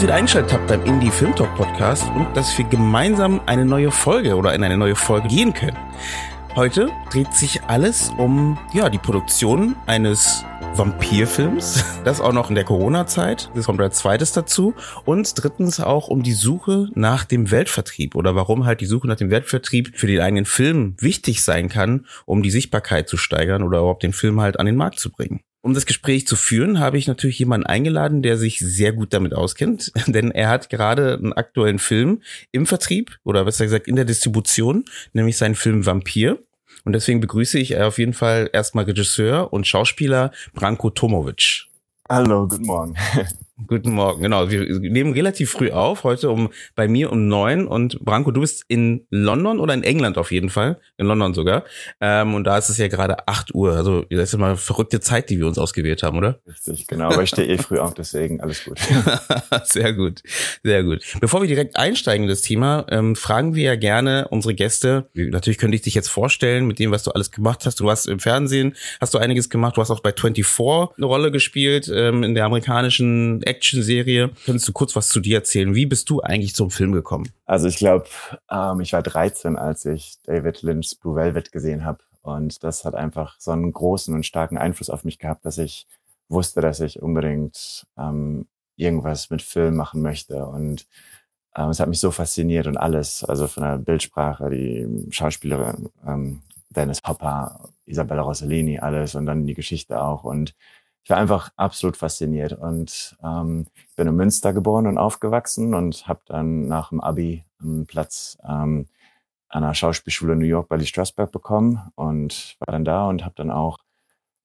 Dass ihr wieder eingeschaltet habt beim Indie Film Talk Podcast und dass wir gemeinsam eine neue Folge oder in eine neue Folge gehen können. Heute dreht sich alles um ja, die Produktion eines Vampirfilms, das auch noch in der Corona-Zeit. Das kommt als zweites dazu. Und drittens auch um die Suche nach dem Weltvertrieb oder warum halt die Suche nach dem Weltvertrieb für den eigenen Film wichtig sein kann, um die Sichtbarkeit zu steigern oder überhaupt den Film halt an den Markt zu bringen. Um das Gespräch zu führen, habe ich natürlich jemanden eingeladen, der sich sehr gut damit auskennt, denn er hat gerade einen aktuellen Film im Vertrieb oder besser gesagt in der Distribution, nämlich seinen Film Vampir. Und deswegen begrüße ich auf jeden Fall erstmal Regisseur und Schauspieler Branko Tomovic. Hallo, guten Morgen. Guten Morgen, genau. Wir nehmen relativ früh auf, heute um bei mir um neun. Und Branko, du bist in London oder in England auf jeden Fall, in London sogar. Ähm, und da ist es ja gerade acht Uhr. Also das ist immer verrückte Zeit, die wir uns ausgewählt haben, oder? Richtig, genau. Aber ich stehe eh früh auf, deswegen alles gut. sehr gut, sehr gut. Bevor wir direkt einsteigen in das Thema, ähm, fragen wir ja gerne unsere Gäste. Natürlich könnte ich dich jetzt vorstellen mit dem, was du alles gemacht hast. Du hast im Fernsehen, hast du einiges gemacht. Du hast auch bei 24 eine Rolle gespielt ähm, in der amerikanischen Action-Serie. Könntest du kurz was zu dir erzählen? Wie bist du eigentlich zum Film gekommen? Also ich glaube, ähm, ich war 13, als ich David Lynch's Blue Velvet gesehen habe. Und das hat einfach so einen großen und starken Einfluss auf mich gehabt, dass ich wusste, dass ich unbedingt ähm, irgendwas mit Film machen möchte. Und ähm, es hat mich so fasziniert und alles, also von der Bildsprache, die Schauspielerin, ähm, Dennis Hopper, Isabella Rossellini, alles und dann die Geschichte auch. Und ich war einfach absolut fasziniert und ähm, bin in Münster geboren und aufgewachsen und habe dann nach dem Abi einen Platz ähm, an der Schauspielschule New York bei Lee Strasberg bekommen und war dann da und habe dann auch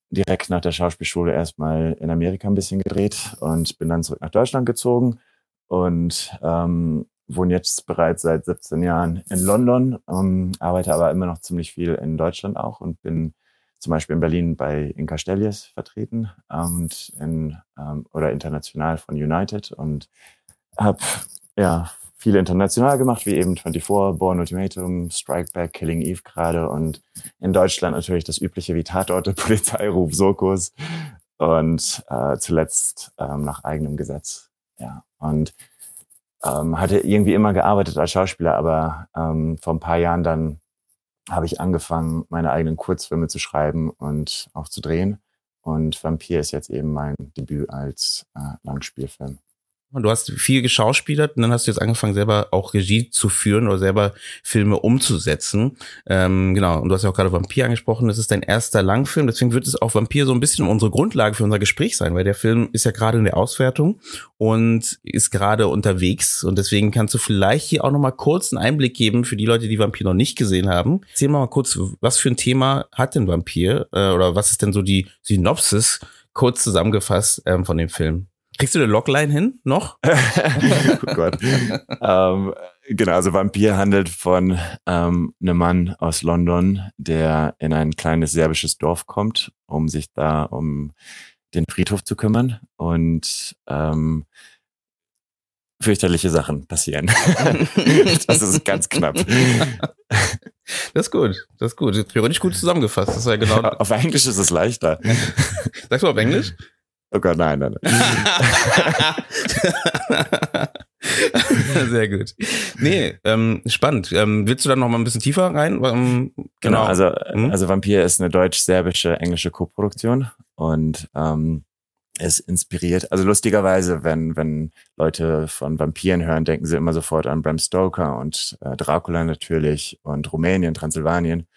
direkt nach der Schauspielschule erstmal in Amerika ein bisschen gedreht und bin dann zurück nach Deutschland gezogen und ähm, wohne jetzt bereits seit 17 Jahren in London, ähm, arbeite aber immer noch ziemlich viel in Deutschland auch und bin zum Beispiel in Berlin bei Inka Stellies vertreten und in, ähm, oder international von United und habe ja viele international gemacht, wie eben 24, Born Ultimatum, Strike Back, Killing Eve gerade und in Deutschland natürlich das übliche wie Tatorte, Polizeiruf, Sokos und äh, zuletzt ähm, nach eigenem Gesetz. Ja, und ähm, hatte irgendwie immer gearbeitet als Schauspieler, aber ähm, vor ein paar Jahren dann habe ich angefangen, meine eigenen Kurzfilme zu schreiben und auch zu drehen. Und Vampir ist jetzt eben mein Debüt als äh, Langspielfilm. Du hast viel geschauspielert und dann hast du jetzt angefangen, selber auch Regie zu führen oder selber Filme umzusetzen. Ähm, genau, und du hast ja auch gerade Vampir angesprochen, das ist dein erster Langfilm, deswegen wird es auch Vampir so ein bisschen unsere Grundlage für unser Gespräch sein, weil der Film ist ja gerade in der Auswertung und ist gerade unterwegs und deswegen kannst du vielleicht hier auch nochmal kurz einen Einblick geben für die Leute, die Vampir noch nicht gesehen haben. Erzähl mal kurz, was für ein Thema hat denn Vampir äh, oder was ist denn so die Synopsis kurz zusammengefasst ähm, von dem Film? Kriegst du eine Logline hin noch? oh Gott. ähm, genau, also Vampir handelt von ähm, einem Mann aus London, der in ein kleines serbisches Dorf kommt, um sich da um den Friedhof zu kümmern. Und ähm, fürchterliche Sachen passieren. das ist ganz knapp. Das ist gut, das ist gut. Theoretisch gut zusammengefasst. Das ist ja genau. Auf Englisch ist es leichter. Sagst du auf Englisch? Oh Gott, nein, nein, nein. Sehr gut. Nee, ähm, spannend. Ähm, willst du da noch mal ein bisschen tiefer rein? Ähm, genau. genau, also, hm? also Vampir ist eine deutsch-serbische englische Koproduktion und ähm, ist inspiriert. Also lustigerweise, wenn, wenn Leute von Vampiren hören, denken sie immer sofort an Bram Stoker und äh, Dracula natürlich und Rumänien, Transsilvanien.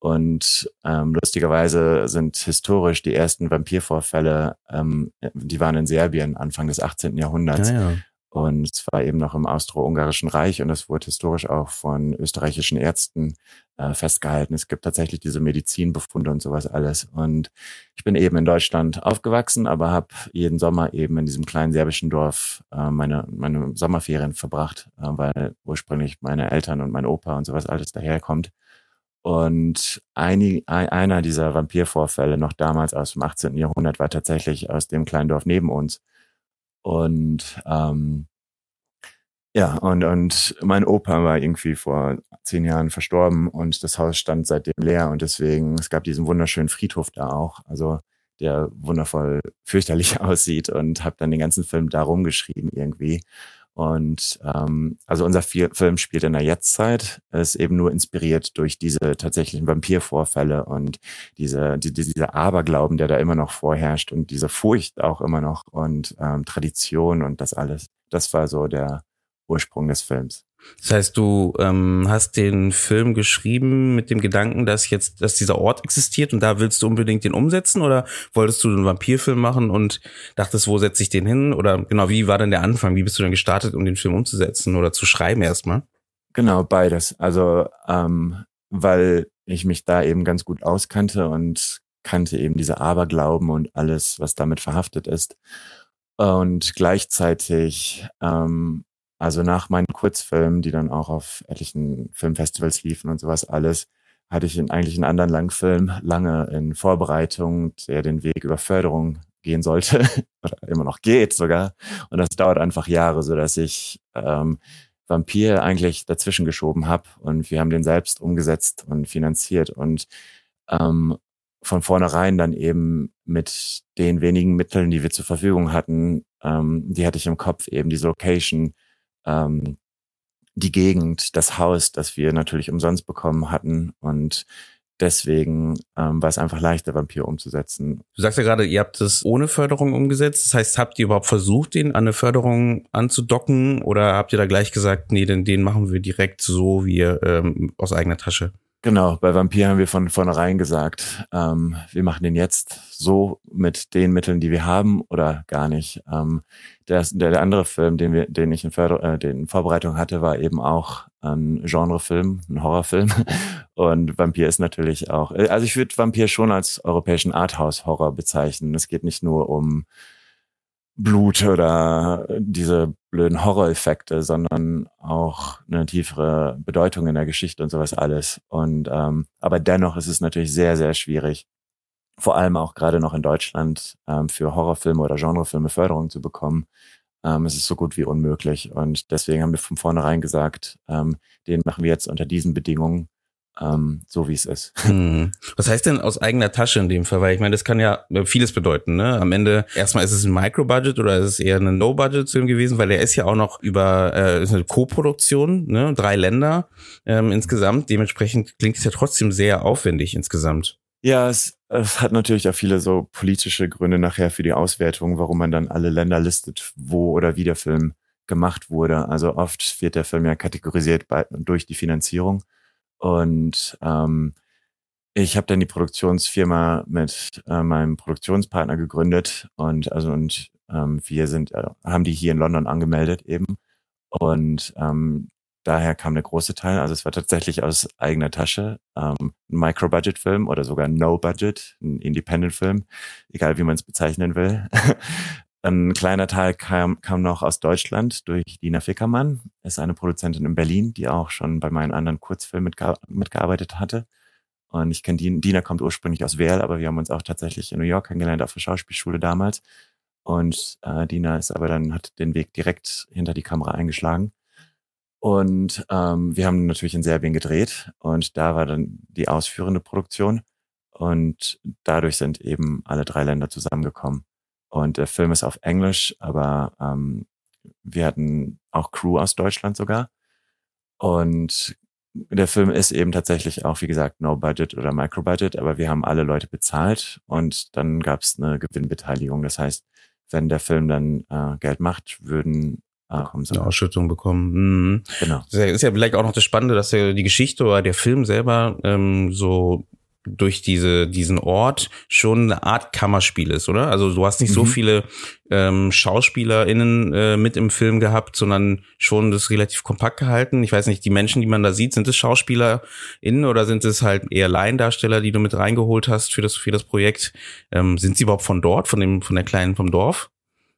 Und ähm, lustigerweise sind historisch die ersten Vampirvorfälle, ähm, die waren in Serbien Anfang des 18. Jahrhunderts. Ja, ja. Und es war eben noch im Austro-Ungarischen Reich und es wurde historisch auch von österreichischen Ärzten äh, festgehalten. Es gibt tatsächlich diese Medizinbefunde und sowas alles. Und ich bin eben in Deutschland aufgewachsen, aber habe jeden Sommer eben in diesem kleinen serbischen Dorf äh, meine, meine Sommerferien verbracht, äh, weil ursprünglich meine Eltern und mein Opa und sowas alles daherkommt. Und ein, einer dieser Vampirvorfälle noch damals aus dem 18. Jahrhundert war tatsächlich aus dem kleinen Dorf neben uns. Und ähm, ja, und, und mein Opa war irgendwie vor zehn Jahren verstorben und das Haus stand seitdem leer und deswegen, es gab diesen wunderschönen Friedhof da auch, also der wundervoll fürchterlich aussieht und habe dann den ganzen Film da rumgeschrieben irgendwie. Und ähm, also unser Film spielt in der Jetztzeit, ist eben nur inspiriert durch diese tatsächlichen Vampirvorfälle und diese, die, dieser Aberglauben, der da immer noch vorherrscht und diese Furcht auch immer noch und ähm, Tradition und das alles. Das war so der Ursprung des Films. Das heißt, du ähm, hast den Film geschrieben mit dem Gedanken, dass jetzt, dass dieser Ort existiert und da willst du unbedingt den umsetzen oder wolltest du einen Vampirfilm machen und dachtest, wo setze ich den hin? Oder genau, wie war denn der Anfang? Wie bist du denn gestartet, um den Film umzusetzen oder zu schreiben erstmal? Genau, beides. Also, ähm, weil ich mich da eben ganz gut auskannte und kannte eben diese Aberglauben und alles, was damit verhaftet ist. Und gleichzeitig ähm, also nach meinen Kurzfilmen, die dann auch auf etlichen Filmfestivals liefen und sowas alles, hatte ich in, eigentlich einen anderen Langfilm lange in Vorbereitung, der den Weg über Förderung gehen sollte oder immer noch geht sogar. Und das dauert einfach Jahre, so dass ich ähm, Vampir eigentlich dazwischen geschoben habe und wir haben den selbst umgesetzt und finanziert und ähm, von vornherein dann eben mit den wenigen Mitteln, die wir zur Verfügung hatten, ähm, die hatte ich im Kopf eben diese Location, ähm, die Gegend, das Haus, das wir natürlich umsonst bekommen hatten und deswegen ähm, war es einfach leichter, Vampir umzusetzen. Du sagst ja gerade, ihr habt es ohne Förderung umgesetzt. Das heißt, habt ihr überhaupt versucht, den an eine Förderung anzudocken oder habt ihr da gleich gesagt, nee, den, den machen wir direkt so wie ähm, aus eigener Tasche? Genau, bei Vampir haben wir von vornherein gesagt, ähm, wir machen den jetzt so mit den Mitteln, die wir haben oder gar nicht. Ähm, der, der, der andere Film, den wir, den ich in, Förder, äh, den in Vorbereitung hatte, war eben auch ein Genrefilm, ein Horrorfilm. Und Vampir ist natürlich auch, äh, also ich würde Vampir schon als europäischen Arthouse-Horror bezeichnen. Es geht nicht nur um Blut oder diese blöden Horror-Effekte, sondern auch eine tiefere Bedeutung in der Geschichte und sowas alles. Und ähm, aber dennoch ist es natürlich sehr, sehr schwierig, vor allem auch gerade noch in Deutschland ähm, für Horrorfilme oder Genrefilme Förderung zu bekommen. Ähm, es ist so gut wie unmöglich. Und deswegen haben wir von vornherein gesagt, ähm, den machen wir jetzt unter diesen Bedingungen ähm, so wie es ist. Hm. Was heißt denn aus eigener Tasche in dem Fall? Weil ich meine, das kann ja vieles bedeuten. Ne? Am Ende erstmal ist es ein Micro-Budget oder ist es eher eine No-Budget-Film gewesen, weil der ist ja auch noch über äh, eine Co-Produktion, ne? drei Länder ähm, insgesamt. Dementsprechend klingt es ja trotzdem sehr aufwendig insgesamt. Ja, es, es hat natürlich auch viele so politische Gründe nachher für die Auswertung, warum man dann alle Länder listet, wo oder wie der Film gemacht wurde. Also oft wird der Film ja kategorisiert bei, durch die Finanzierung. Und ähm, ich habe dann die Produktionsfirma mit äh, meinem Produktionspartner gegründet und also und ähm, wir sind äh, haben die hier in London angemeldet eben und ähm, daher kam der große Teil. Also es war tatsächlich aus eigener Tasche ähm, ein Micro-Budget-Film oder sogar No-Budget, ein Independent-Film, egal wie man es bezeichnen will. Ein kleiner Teil kam, kam noch aus Deutschland durch Dina Fickermann, ist eine Produzentin in Berlin, die auch schon bei meinen anderen Kurzfilmen mitge mitgearbeitet hatte. Und ich kenne Dina, Dina kommt ursprünglich aus Werl, aber wir haben uns auch tatsächlich in New York kennengelernt auf der Schauspielschule damals. Und äh, Dina ist aber dann, hat den Weg direkt hinter die Kamera eingeschlagen. Und ähm, wir haben natürlich in Serbien gedreht und da war dann die ausführende Produktion. Und dadurch sind eben alle drei Länder zusammengekommen. Und der Film ist auf Englisch, aber ähm, wir hatten auch Crew aus Deutschland sogar. Und der Film ist eben tatsächlich auch, wie gesagt, No Budget oder Micro Budget, aber wir haben alle Leute bezahlt und dann gab es eine Gewinnbeteiligung. Das heißt, wenn der Film dann äh, Geld macht, würden äh, eine Ausschüttung bekommen. Mhm. Genau. Das ist ja vielleicht auch noch das Spannende, dass ja die Geschichte oder der Film selber ähm, so durch diese, diesen Ort schon eine Art Kammerspiel ist, oder? Also du hast nicht mhm. so viele ähm, SchauspielerInnen äh, mit im Film gehabt, sondern schon das relativ kompakt gehalten. Ich weiß nicht, die Menschen, die man da sieht, sind es SchauspielerInnen oder sind es halt eher Laiendarsteller, die du mit reingeholt hast für das, für das Projekt? Ähm, sind sie überhaupt von dort, von dem, von der Kleinen vom Dorf?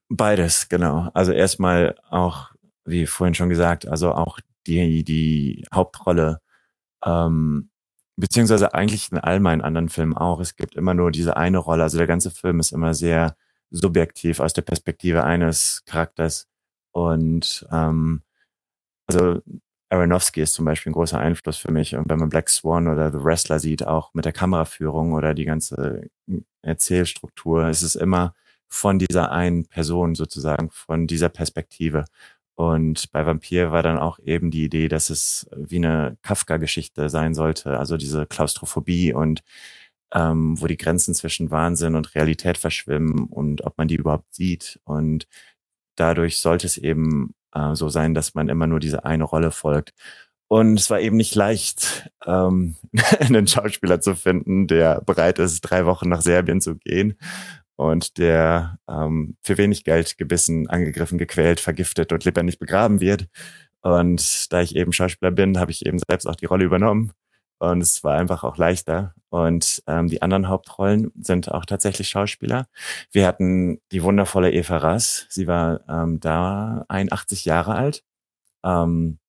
Beides, genau. Also erstmal auch, wie vorhin schon gesagt, also auch die, die Hauptrolle ähm, beziehungsweise eigentlich in all meinen anderen Filmen auch. Es gibt immer nur diese eine Rolle. Also der ganze Film ist immer sehr subjektiv aus der Perspektive eines Charakters. Und ähm, also Aronofsky ist zum Beispiel ein großer Einfluss für mich. Und wenn man Black Swan oder The Wrestler sieht, auch mit der Kameraführung oder die ganze Erzählstruktur, ist es immer von dieser einen Person sozusagen, von dieser Perspektive. Und bei Vampir war dann auch eben die Idee, dass es wie eine Kafka-Geschichte sein sollte, also diese Klaustrophobie und ähm, wo die Grenzen zwischen Wahnsinn und Realität verschwimmen und ob man die überhaupt sieht. Und dadurch sollte es eben äh, so sein, dass man immer nur diese eine Rolle folgt. Und es war eben nicht leicht, ähm, einen Schauspieler zu finden, der bereit ist, drei Wochen nach Serbien zu gehen und der ähm, für wenig Geld gebissen, angegriffen, gequält, vergiftet und lebendig begraben wird. Und da ich eben Schauspieler bin, habe ich eben selbst auch die Rolle übernommen. Und es war einfach auch leichter. Und ähm, die anderen Hauptrollen sind auch tatsächlich Schauspieler. Wir hatten die wundervolle Eva Rass. Sie war ähm, da 81 Jahre alt. Ähm,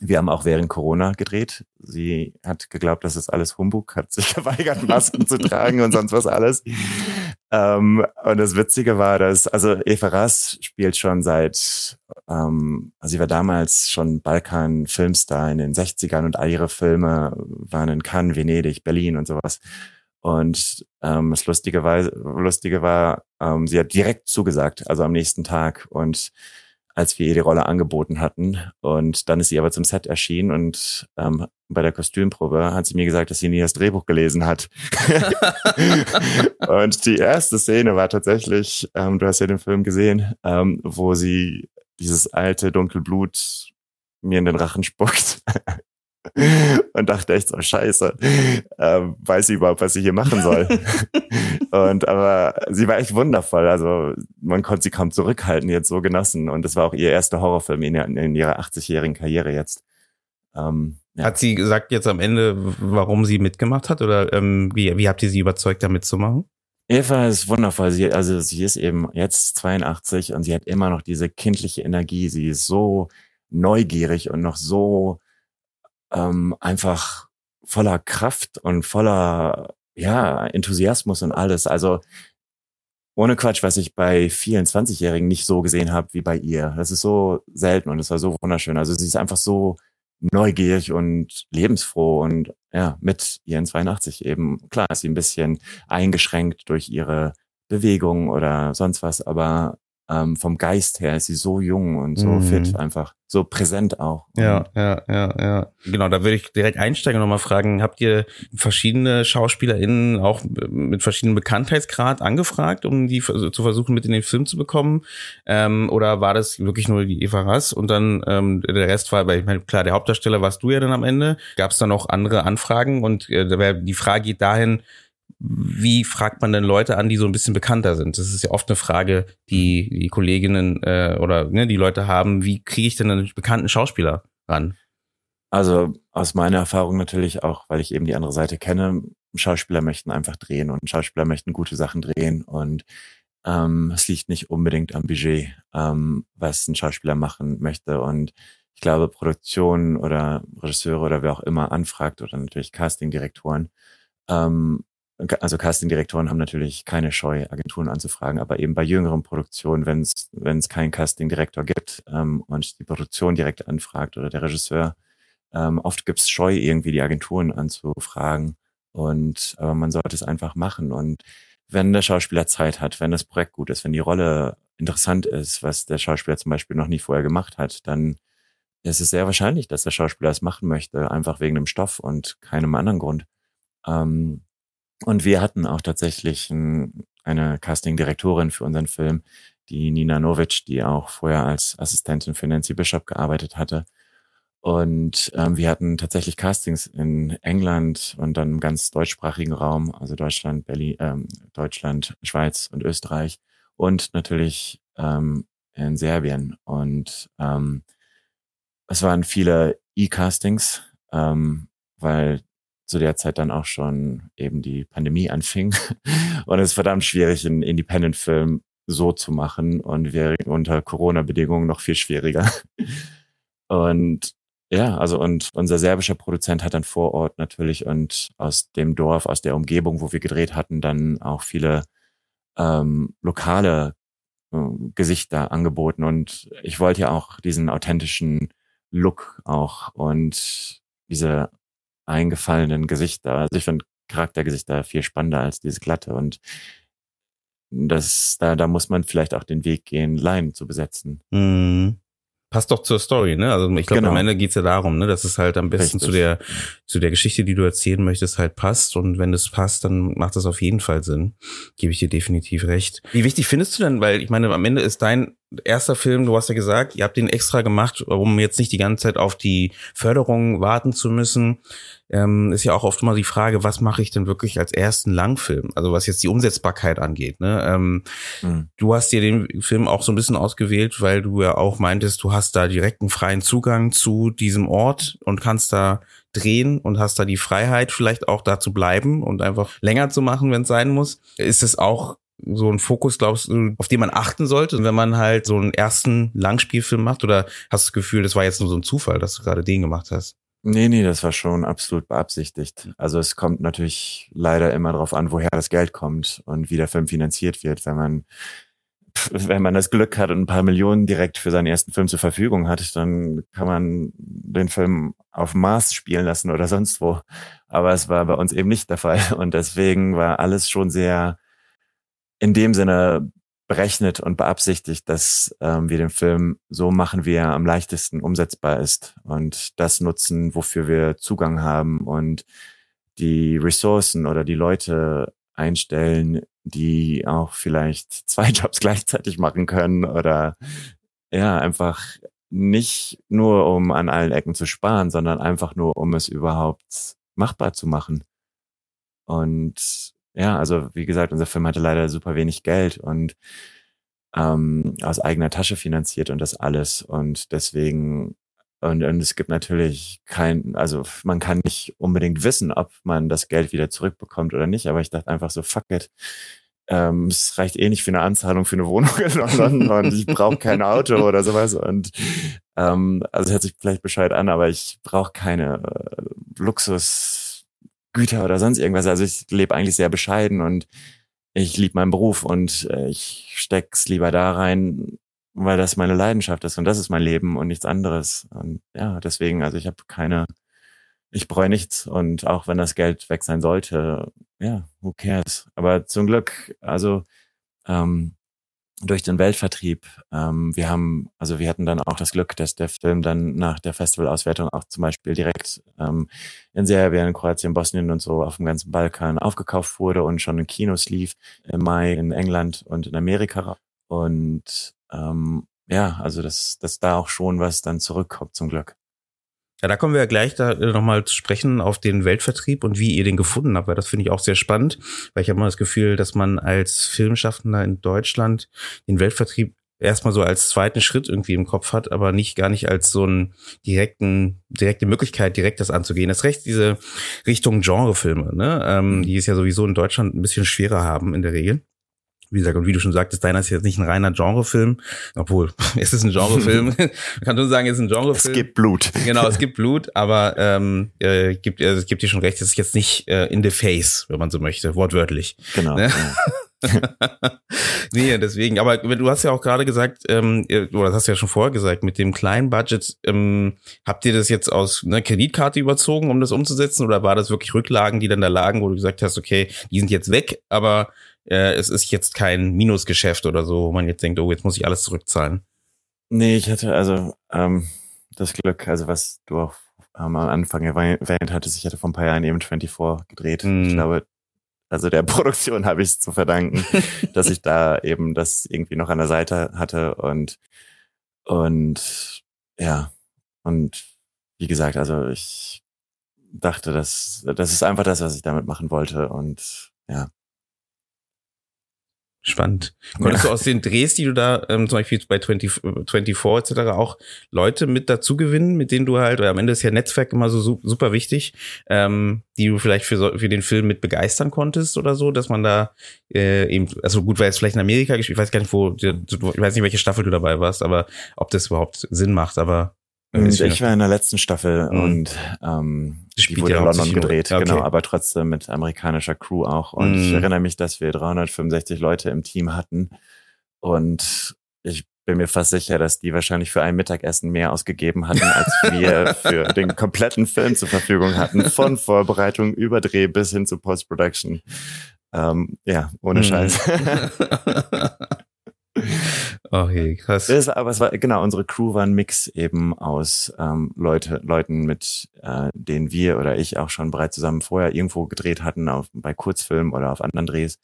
wir haben auch während Corona gedreht. Sie hat geglaubt, das ist alles Humbug, hat sich geweigert, Masken zu tragen und sonst was alles. Ähm, und das Witzige war, dass, also Eva Rass spielt schon seit, ähm, also sie war damals schon Balkan-Filmstar in den 60ern und all ihre Filme waren in Cannes, Venedig, Berlin und sowas. Und ähm, das Lustige war, Lustige war ähm, sie hat direkt zugesagt, also am nächsten Tag. Und als wir ihr die Rolle angeboten hatten. Und dann ist sie aber zum Set erschienen und ähm, bei der Kostümprobe hat sie mir gesagt, dass sie nie das Drehbuch gelesen hat. und die erste Szene war tatsächlich, ähm, du hast ja den Film gesehen, ähm, wo sie dieses alte Dunkelblut mir in den Rachen spuckt. und dachte echt so, scheiße, äh, weiß sie überhaupt, was sie hier machen soll. und aber sie war echt wundervoll. Also man konnte sie kaum zurückhalten, jetzt so genossen. Und es war auch ihr erster Horrorfilm in, in ihrer 80-jährigen Karriere jetzt. Ähm, ja. Hat sie gesagt jetzt am Ende, warum sie mitgemacht hat? Oder ähm, wie, wie habt ihr sie überzeugt, da mitzumachen? Eva ist wundervoll. Sie, also sie ist eben jetzt 82 und sie hat immer noch diese kindliche Energie. Sie ist so neugierig und noch so ähm, einfach voller Kraft und voller ja, Enthusiasmus und alles. Also ohne Quatsch, was ich bei vielen 20-Jährigen nicht so gesehen habe wie bei ihr. Das ist so selten und es war so wunderschön. Also sie ist einfach so neugierig und lebensfroh und ja, mit ihren 82 eben. Klar ist sie ein bisschen eingeschränkt durch ihre Bewegung oder sonst was, aber ähm, vom Geist her ist sie so jung und so mhm. fit einfach, so präsent auch. Ja, ja, ja, ja. Genau, da würde ich direkt einsteigen und nochmal fragen, habt ihr verschiedene SchauspielerInnen auch mit verschiedenen Bekanntheitsgrad angefragt, um die zu versuchen, mit in den Film zu bekommen? Ähm, oder war das wirklich nur die Eva Rass und dann ähm, der Rest war, weil ich meine, klar, der Hauptdarsteller warst du ja dann am Ende. Gab es dann noch andere Anfragen? Und äh, die Frage geht dahin, wie fragt man denn Leute an, die so ein bisschen bekannter sind? Das ist ja oft eine Frage, die die Kolleginnen äh, oder ne, die Leute haben, wie kriege ich denn einen bekannten Schauspieler ran? Also aus meiner Erfahrung natürlich auch, weil ich eben die andere Seite kenne, Schauspieler möchten einfach drehen und Schauspieler möchten gute Sachen drehen und ähm, es liegt nicht unbedingt am Budget, ähm, was ein Schauspieler machen möchte und ich glaube, Produktion oder Regisseure oder wer auch immer anfragt oder natürlich Castingdirektoren, ähm, also Castingdirektoren haben natürlich keine Scheu, Agenturen anzufragen, aber eben bei jüngeren Produktionen, wenn es wenn es keinen Castingdirektor gibt ähm, und die Produktion direkt anfragt oder der Regisseur, ähm, oft gibt es Scheu, irgendwie die Agenturen anzufragen. Und aber man sollte es einfach machen. Und wenn der Schauspieler Zeit hat, wenn das Projekt gut ist, wenn die Rolle interessant ist, was der Schauspieler zum Beispiel noch nie vorher gemacht hat, dann ist es sehr wahrscheinlich, dass der Schauspieler es machen möchte, einfach wegen dem Stoff und keinem anderen Grund. Ähm, und wir hatten auch tatsächlich ein, eine Casting-Direktorin für unseren Film, die Nina Novic, die auch vorher als Assistentin für Nancy Bishop gearbeitet hatte. Und ähm, wir hatten tatsächlich Castings in England und dann im ganz deutschsprachigen Raum, also Deutschland, Berlin, ähm, Deutschland, Schweiz und Österreich und natürlich ähm, in Serbien. Und ähm, es waren viele E-Castings, ähm, weil zu der Zeit dann auch schon eben die Pandemie anfing. Und es ist verdammt schwierig, einen Independent-Film so zu machen und wäre unter Corona-Bedingungen noch viel schwieriger. Und ja, also und unser serbischer Produzent hat dann vor Ort natürlich und aus dem Dorf, aus der Umgebung, wo wir gedreht hatten, dann auch viele ähm, lokale äh, Gesichter angeboten. Und ich wollte ja auch diesen authentischen Look auch und diese eingefallenen Gesichter. Also ich finde Charaktergesichter viel spannender als diese glatte und das, da, da muss man vielleicht auch den Weg gehen, Laien zu besetzen. Mhm passt doch zur Story, ne? Also ich glaube, genau. am Ende geht's ja darum, ne, dass es halt am besten Richtig. zu der zu der Geschichte, die du erzählen möchtest, halt passt. Und wenn es passt, dann macht das auf jeden Fall Sinn. Gebe ich dir definitiv recht. Wie wichtig findest du denn, weil ich meine, am Ende ist dein erster Film, du hast ja gesagt, ihr habt den extra gemacht, um jetzt nicht die ganze Zeit auf die Förderung warten zu müssen. Ähm, ist ja auch oft mal die Frage, was mache ich denn wirklich als ersten Langfilm? Also was jetzt die Umsetzbarkeit angeht. Ne? Ähm, mhm. Du hast dir den Film auch so ein bisschen ausgewählt, weil du ja auch meintest, du hast da direkten freien Zugang zu diesem Ort und kannst da drehen und hast da die Freiheit, vielleicht auch da zu bleiben und einfach länger zu machen, wenn es sein muss. Ist es auch so ein Fokus, glaubst du, auf den man achten sollte, wenn man halt so einen ersten Langspielfilm macht? Oder hast du das Gefühl, das war jetzt nur so ein Zufall, dass du gerade den gemacht hast? Nee, nee, das war schon absolut beabsichtigt. Also es kommt natürlich leider immer darauf an, woher das Geld kommt und wie der Film finanziert wird. Wenn man, wenn man das Glück hat und ein paar Millionen direkt für seinen ersten Film zur Verfügung hat, dann kann man den Film auf Mars spielen lassen oder sonst wo. Aber es war bei uns eben nicht der Fall. Und deswegen war alles schon sehr in dem Sinne berechnet und beabsichtigt, dass ähm, wir den Film so machen, wie er am leichtesten umsetzbar ist und das nutzen, wofür wir Zugang haben und die Ressourcen oder die Leute einstellen, die auch vielleicht zwei Jobs gleichzeitig machen können oder ja, einfach nicht nur um an allen Ecken zu sparen, sondern einfach nur um es überhaupt machbar zu machen. Und ja, also wie gesagt, unser Film hatte leider super wenig Geld und ähm, aus eigener Tasche finanziert und das alles. Und deswegen, und, und es gibt natürlich kein, also man kann nicht unbedingt wissen, ob man das Geld wieder zurückbekommt oder nicht, aber ich dachte einfach so, fuck it. Ähm, es reicht eh nicht für eine Anzahlung für eine Wohnung in London und ich brauche kein Auto oder sowas. Und ähm, also hört sich vielleicht Bescheid an, aber ich brauche keine äh, Luxus Güter oder sonst irgendwas. Also ich lebe eigentlich sehr bescheiden und ich liebe meinen Beruf und äh, ich steck's lieber da rein, weil das meine Leidenschaft ist und das ist mein Leben und nichts anderes. Und ja, deswegen, also ich habe keine, ich bereue nichts und auch wenn das Geld weg sein sollte, ja, who cares. Aber zum Glück, also ähm, durch den Weltvertrieb. Ähm, wir haben, also wir hatten dann auch das Glück, dass der Film dann nach der Festivalauswertung auch zum Beispiel direkt ähm, in Serbien, Kroatien, Bosnien und so auf dem ganzen Balkan aufgekauft wurde und schon in Kinos lief im Mai in England und in Amerika. Und ähm, ja, also dass, dass da auch schon was dann zurückkommt zum Glück. Ja, da kommen wir ja gleich da äh, nochmal zu sprechen auf den Weltvertrieb und wie ihr den gefunden habt, weil das finde ich auch sehr spannend, weil ich habe immer das Gefühl, dass man als Filmschaffender in Deutschland den Weltvertrieb erstmal so als zweiten Schritt irgendwie im Kopf hat, aber nicht gar nicht als so einen direkten, direkte Möglichkeit, direkt das anzugehen. Das recht diese Richtung Genrefilme, ne? Ähm, die es ja sowieso in Deutschland ein bisschen schwerer haben in der Regel wie gesagt, und wie du schon sagtest, deiner ist jetzt nicht ein reiner Genrefilm, obwohl es ist ein Genrefilm. Man kann nur sagen, es ist ein Genrefilm. Es gibt Blut. Genau, es gibt Blut, aber ähm, äh, gibt, äh, es gibt dir schon recht, es ist jetzt nicht äh, in the face, wenn man so möchte, wortwörtlich. Genau. Ne? nee, deswegen, aber du hast ja auch gerade gesagt, ähm, oder das hast du ja schon vorher gesagt, mit dem kleinen Budget, ähm, habt ihr das jetzt aus einer Kreditkarte überzogen, um das umzusetzen, oder war das wirklich Rücklagen, die dann da lagen, wo du gesagt hast, okay, die sind jetzt weg, aber äh, es ist jetzt kein Minusgeschäft oder so, wo man jetzt denkt, oh, jetzt muss ich alles zurückzahlen. Nee, ich hatte also ähm, das Glück, also was du auch ähm, am Anfang erwähnt hattest, ich hatte vor ein paar Jahren eben 24 gedreht. Mm. Ich glaube, also der Produktion habe ich es zu verdanken, dass ich da eben das irgendwie noch an der Seite hatte und und ja und wie gesagt, also ich dachte, dass das ist einfach das, was ich damit machen wollte und ja. Spannend. Konntest ja. du aus den Drehs, die du da ähm, zum Beispiel bei 20, 24 etc. auch Leute mit dazu gewinnen, mit denen du halt, oder am Ende ist ja Netzwerk immer so super wichtig, ähm, die du vielleicht für, für den Film mit begeistern konntest oder so, dass man da äh, eben, also gut, weil es vielleicht in Amerika, ich weiß gar nicht, wo, ich weiß nicht, welche Staffel du dabei warst, aber ob das überhaupt Sinn macht, aber ich war in der letzten Staffel mhm. und ähm, die wurde in London gedreht, okay. genau, aber trotzdem mit amerikanischer Crew auch. Und mhm. ich erinnere mich, dass wir 365 Leute im Team hatten und ich bin mir fast sicher, dass die wahrscheinlich für ein Mittagessen mehr ausgegeben hatten, als wir für den kompletten Film zur Verfügung hatten, von Vorbereitung über Dreh bis hin zu Post-Production. Ähm, ja, ohne mhm. Scheiß. Okay, krass. Es, aber es war, genau, unsere Crew war ein Mix eben aus ähm, Leute, Leuten, mit äh, denen wir oder ich auch schon bereits zusammen vorher irgendwo gedreht hatten, auf, bei Kurzfilmen oder auf anderen Drehs.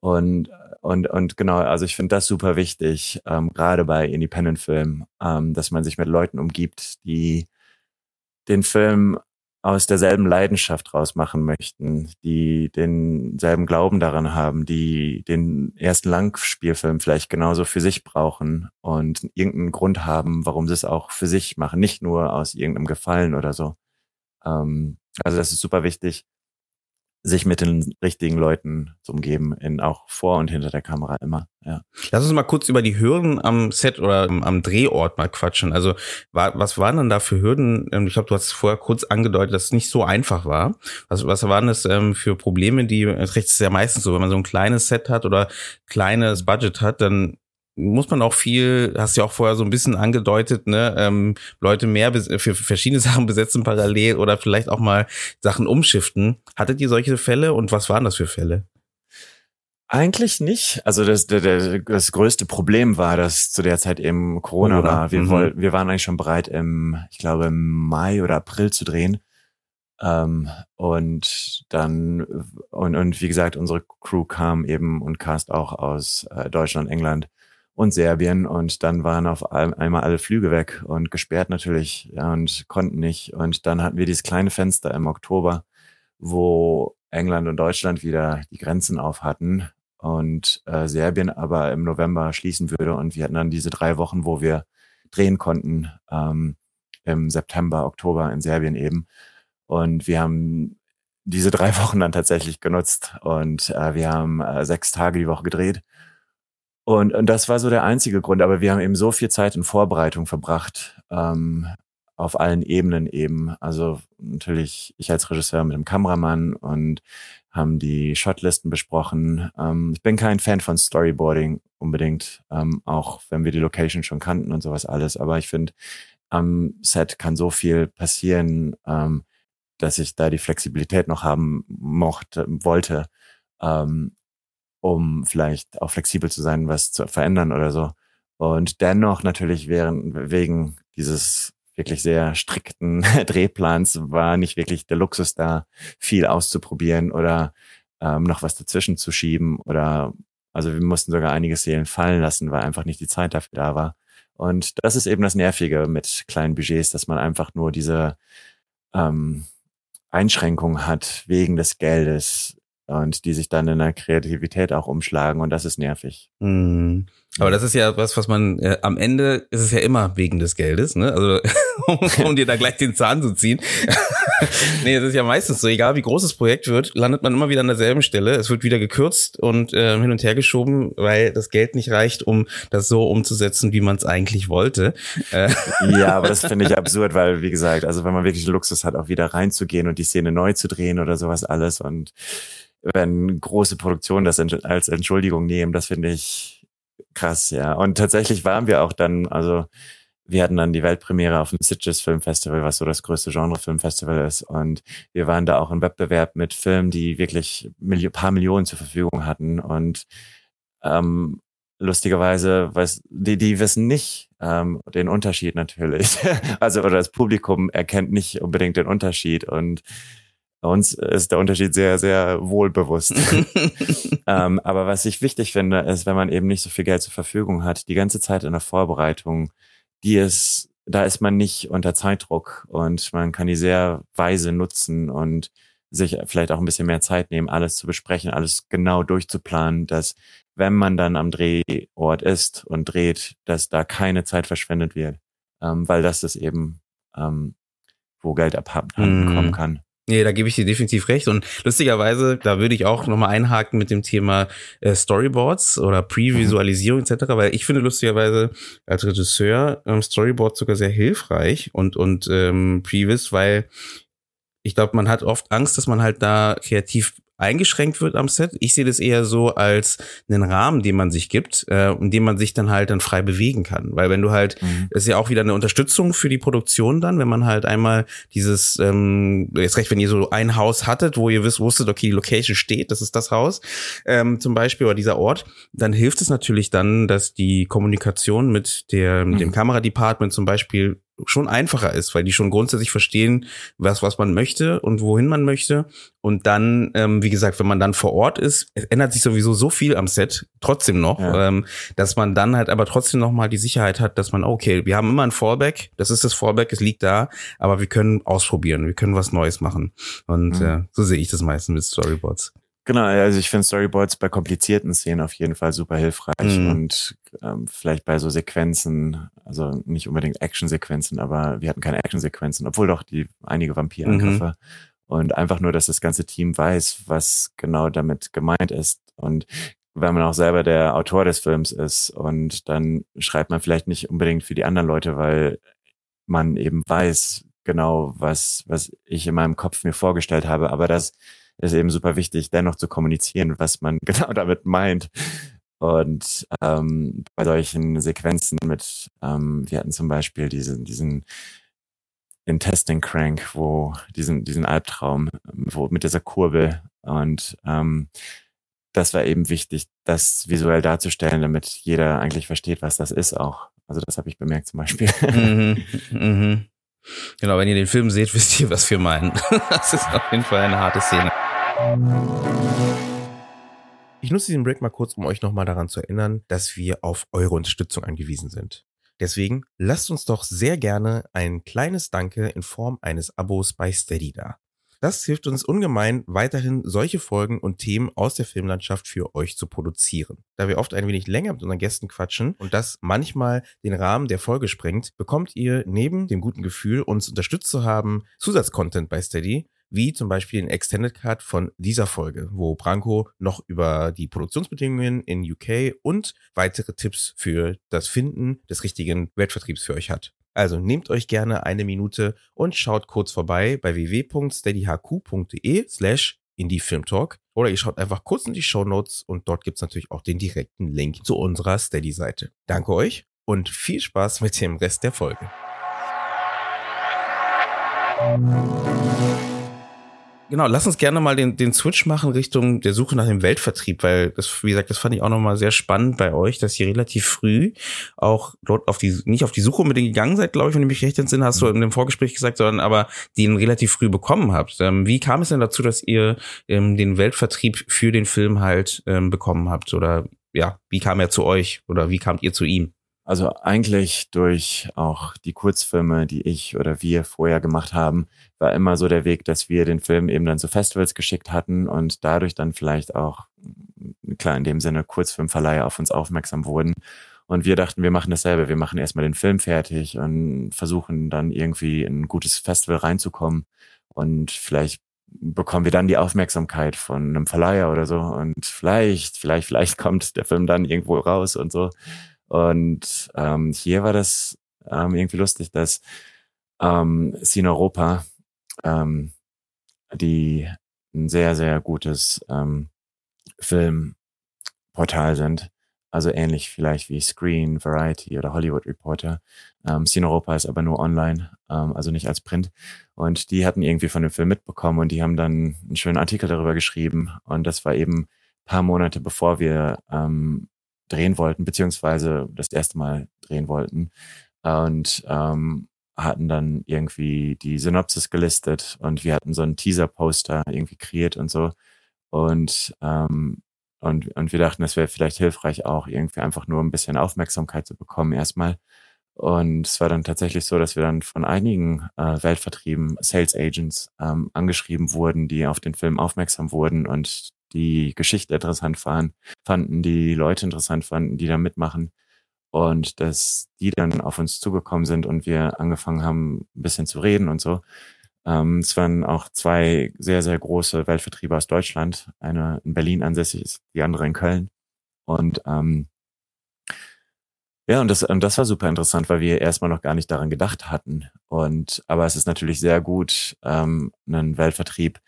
Und, und, und genau, also ich finde das super wichtig, ähm, gerade bei Independent-Filmen, ähm, dass man sich mit Leuten umgibt, die den Film aus derselben Leidenschaft rausmachen möchten, die denselben Glauben daran haben, die den ersten Langspielfilm vielleicht genauso für sich brauchen und irgendeinen Grund haben, warum sie es auch für sich machen, nicht nur aus irgendeinem Gefallen oder so. Ähm, also das ist super wichtig sich mit den richtigen Leuten zu umgeben, in auch vor und hinter der Kamera immer. Ja. Lass uns mal kurz über die Hürden am Set oder am Drehort mal quatschen. Also war, was waren denn da für Hürden? Ähm, ich glaube, du hast es vorher kurz angedeutet, dass es nicht so einfach war. Was, was waren das ähm, für Probleme, die, das ist ja meistens so, wenn man so ein kleines Set hat oder kleines Budget hat, dann muss man auch viel, hast ja auch vorher so ein bisschen angedeutet, ne, ähm, Leute mehr für verschiedene Sachen besetzen parallel oder vielleicht auch mal Sachen umschiften. Hattet ihr solche Fälle und was waren das für Fälle? Eigentlich nicht. Also das, das, das größte Problem war, dass zu der Zeit eben Corona, Corona. war. Wir, mhm. woll, wir waren eigentlich schon bereit, im, ich glaube, im Mai oder April zu drehen. Ähm, und dann, und, und wie gesagt, unsere Crew kam eben und cast auch aus äh, Deutschland, England und Serbien und dann waren auf einmal alle Flüge weg und gesperrt natürlich ja, und konnten nicht. Und dann hatten wir dieses kleine Fenster im Oktober, wo England und Deutschland wieder die Grenzen auf hatten und äh, Serbien aber im November schließen würde. Und wir hatten dann diese drei Wochen, wo wir drehen konnten, ähm, im September, Oktober in Serbien eben. Und wir haben diese drei Wochen dann tatsächlich genutzt und äh, wir haben äh, sechs Tage die Woche gedreht und, und das war so der einzige Grund. Aber wir haben eben so viel Zeit in Vorbereitung verbracht, ähm, auf allen Ebenen eben. Also natürlich ich als Regisseur mit dem Kameramann und haben die Shotlisten besprochen. Ähm, ich bin kein Fan von Storyboarding unbedingt, ähm, auch wenn wir die Location schon kannten und sowas alles. Aber ich finde, am Set kann so viel passieren, ähm, dass ich da die Flexibilität noch haben mochte, wollte. Ähm, um vielleicht auch flexibel zu sein, was zu verändern oder so. Und dennoch natürlich während, wegen dieses wirklich sehr strikten Drehplans war nicht wirklich der Luxus da, viel auszuprobieren oder ähm, noch was dazwischen zu schieben oder also wir mussten sogar einige Szenen fallen lassen, weil einfach nicht die Zeit dafür da war. Und das ist eben das Nervige mit kleinen Budgets, dass man einfach nur diese ähm, Einschränkung hat wegen des Geldes, und die sich dann in der Kreativität auch umschlagen und das ist nervig. Mhm. Aber das ist ja was, was man äh, am Ende ist es ja immer wegen des Geldes, ne? Also um, um dir da gleich den Zahn zu ziehen. nee, es ist ja meistens so, egal wie groß das Projekt wird, landet man immer wieder an derselben Stelle. Es wird wieder gekürzt und äh, hin und her geschoben, weil das Geld nicht reicht, um das so umzusetzen, wie man es eigentlich wollte. Äh. ja, aber das finde ich absurd, weil wie gesagt, also wenn man wirklich Luxus hat, auch wieder reinzugehen und die Szene neu zu drehen oder sowas alles und wenn große Produktionen das als Entschuldigung nehmen, das finde ich krass, ja. Und tatsächlich waren wir auch dann, also wir hatten dann die Weltpremiere auf dem Sitges Filmfestival, was so das größte Genrefilmfestival ist. Und wir waren da auch im Wettbewerb mit Filmen, die wirklich Milli paar Millionen zur Verfügung hatten. Und ähm, lustigerweise, weiß, die, die wissen nicht ähm, den Unterschied natürlich. also, oder das Publikum erkennt nicht unbedingt den Unterschied. Und bei uns ist der Unterschied sehr, sehr wohlbewusst. ähm, aber was ich wichtig finde, ist, wenn man eben nicht so viel Geld zur Verfügung hat, die ganze Zeit in der Vorbereitung, die ist da ist man nicht unter Zeitdruck und man kann die sehr weise nutzen und sich vielleicht auch ein bisschen mehr Zeit nehmen, alles zu besprechen, alles genau durchzuplanen, dass wenn man dann am Drehort ist und dreht, dass da keine Zeit verschwendet wird, ähm, weil das ist eben, ähm, wo Geld abhanden mm. kommen kann. Nee, da gebe ich dir definitiv recht. Und lustigerweise, da würde ich auch nochmal einhaken mit dem Thema äh, Storyboards oder Pre-Visualisierung etc., weil ich finde lustigerweise als Regisseur ähm, Storyboards sogar sehr hilfreich und, und ähm, Previs, weil ich glaube, man hat oft Angst, dass man halt da kreativ eingeschränkt wird am Set. Ich sehe das eher so als einen Rahmen, den man sich gibt, äh, in dem man sich dann halt dann frei bewegen kann. Weil wenn du halt, mhm. ist ja auch wieder eine Unterstützung für die Produktion dann, wenn man halt einmal dieses, ähm, jetzt recht, wenn ihr so ein Haus hattet, wo ihr wisst, wusstet, okay, die Location steht, das ist das Haus, ähm, zum Beispiel, oder dieser Ort, dann hilft es natürlich dann, dass die Kommunikation mit der, mhm. dem Kameradepartment zum Beispiel schon einfacher ist, weil die schon grundsätzlich verstehen, was, was man möchte und wohin man möchte. Und dann, ähm, wie gesagt, wenn man dann vor Ort ist, ändert sich sowieso so viel am Set trotzdem noch, ja. ähm, dass man dann halt aber trotzdem noch mal die Sicherheit hat, dass man, okay, wir haben immer ein Fallback, das ist das Fallback, es liegt da, aber wir können ausprobieren, wir können was Neues machen. Und mhm. äh, so sehe ich das meistens mit Storyboards. Genau, also ich finde Storyboards bei komplizierten Szenen auf jeden Fall super hilfreich mhm. und ähm, vielleicht bei so Sequenzen, also nicht unbedingt Actionsequenzen, aber wir hatten keine Actionsequenzen, obwohl doch die einige Vampirangriffe. Mhm. Und einfach nur, dass das ganze Team weiß, was genau damit gemeint ist. Und wenn man auch selber der Autor des Films ist und dann schreibt man vielleicht nicht unbedingt für die anderen Leute, weil man eben weiß genau, was, was ich in meinem Kopf mir vorgestellt habe, aber das ist eben super wichtig, dennoch zu kommunizieren, was man genau damit meint. Und ähm, bei solchen Sequenzen mit, ähm, wir hatten zum Beispiel diesen, diesen Intesting Crank, wo diesen, diesen Albtraum, wo mit dieser Kurbel und ähm, das war eben wichtig, das visuell darzustellen, damit jeder eigentlich versteht, was das ist auch. Also das habe ich bemerkt zum Beispiel. Mhm, mhm. Genau, wenn ihr den Film seht, wisst ihr, was wir meinen. Das ist auf jeden Fall eine harte Szene. Ich nutze diesen Break mal kurz, um euch nochmal daran zu erinnern, dass wir auf eure Unterstützung angewiesen sind. Deswegen lasst uns doch sehr gerne ein kleines Danke in Form eines Abos bei Steady da. Das hilft uns ungemein, weiterhin solche Folgen und Themen aus der Filmlandschaft für euch zu produzieren. Da wir oft ein wenig länger mit unseren Gästen quatschen und das manchmal den Rahmen der Folge sprengt, bekommt ihr neben dem guten Gefühl, uns unterstützt zu haben, Zusatzcontent bei Steady, wie zum Beispiel den Extended Cut von dieser Folge, wo Branko noch über die Produktionsbedingungen in UK und weitere Tipps für das Finden des richtigen Weltvertriebs für euch hat. Also nehmt euch gerne eine Minute und schaut kurz vorbei bei www.steadyhq.de slash IndieFilmTalk oder ihr schaut einfach kurz in die Show Notes und dort gibt's natürlich auch den direkten Link zu unserer Steady-Seite. Danke euch und viel Spaß mit dem Rest der Folge. Genau, lass uns gerne mal den, den Switch machen Richtung der Suche nach dem Weltvertrieb, weil das, wie gesagt, das fand ich auch nochmal sehr spannend bei euch, dass ihr relativ früh auch dort auf die, nicht auf die Suche unbedingt gegangen seid, glaube ich, wenn ich mich recht entsinne, hast du in dem Vorgespräch gesagt, sondern aber den relativ früh bekommen habt. Ähm, wie kam es denn dazu, dass ihr ähm, den Weltvertrieb für den Film halt ähm, bekommen habt? Oder ja, wie kam er zu euch oder wie kamt ihr zu ihm? Also eigentlich durch auch die Kurzfilme, die ich oder wir vorher gemacht haben, war immer so der Weg, dass wir den Film eben dann zu Festivals geschickt hatten und dadurch dann vielleicht auch, klar, in dem Sinne Kurzfilmverleiher auf uns aufmerksam wurden. Und wir dachten, wir machen dasselbe. Wir machen erstmal den Film fertig und versuchen dann irgendwie in ein gutes Festival reinzukommen. Und vielleicht bekommen wir dann die Aufmerksamkeit von einem Verleiher oder so. Und vielleicht, vielleicht, vielleicht kommt der Film dann irgendwo raus und so. Und ähm, hier war das ähm, irgendwie lustig, dass ähm, Cine Europa, ähm, die ein sehr, sehr gutes ähm, Filmportal sind, also ähnlich vielleicht wie Screen, Variety oder Hollywood Reporter. Ähm, Cine Europa ist aber nur online, ähm, also nicht als Print. Und die hatten irgendwie von dem Film mitbekommen und die haben dann einen schönen Artikel darüber geschrieben. Und das war eben paar Monate bevor wir ähm, drehen wollten, beziehungsweise das erste Mal drehen wollten. Und ähm, hatten dann irgendwie die Synopsis gelistet und wir hatten so einen Teaser-Poster irgendwie kreiert und so. Und, ähm, und, und wir dachten, es wäre vielleicht hilfreich, auch irgendwie einfach nur ein bisschen Aufmerksamkeit zu bekommen erstmal. Und es war dann tatsächlich so, dass wir dann von einigen äh, Weltvertrieben, Sales Agents, ähm, angeschrieben wurden, die auf den Film aufmerksam wurden und die Geschichte interessant fanden, fanden, die Leute interessant fanden, die da mitmachen. Und dass die dann auf uns zugekommen sind und wir angefangen haben, ein bisschen zu reden und so. Ähm, es waren auch zwei sehr, sehr große Weltvertriebe aus Deutschland. Eine in Berlin ansässig ist, die andere in Köln. Und ähm, ja, und das, und das war super interessant, weil wir erstmal noch gar nicht daran gedacht hatten. Und aber es ist natürlich sehr gut, ähm, einen Weltvertrieb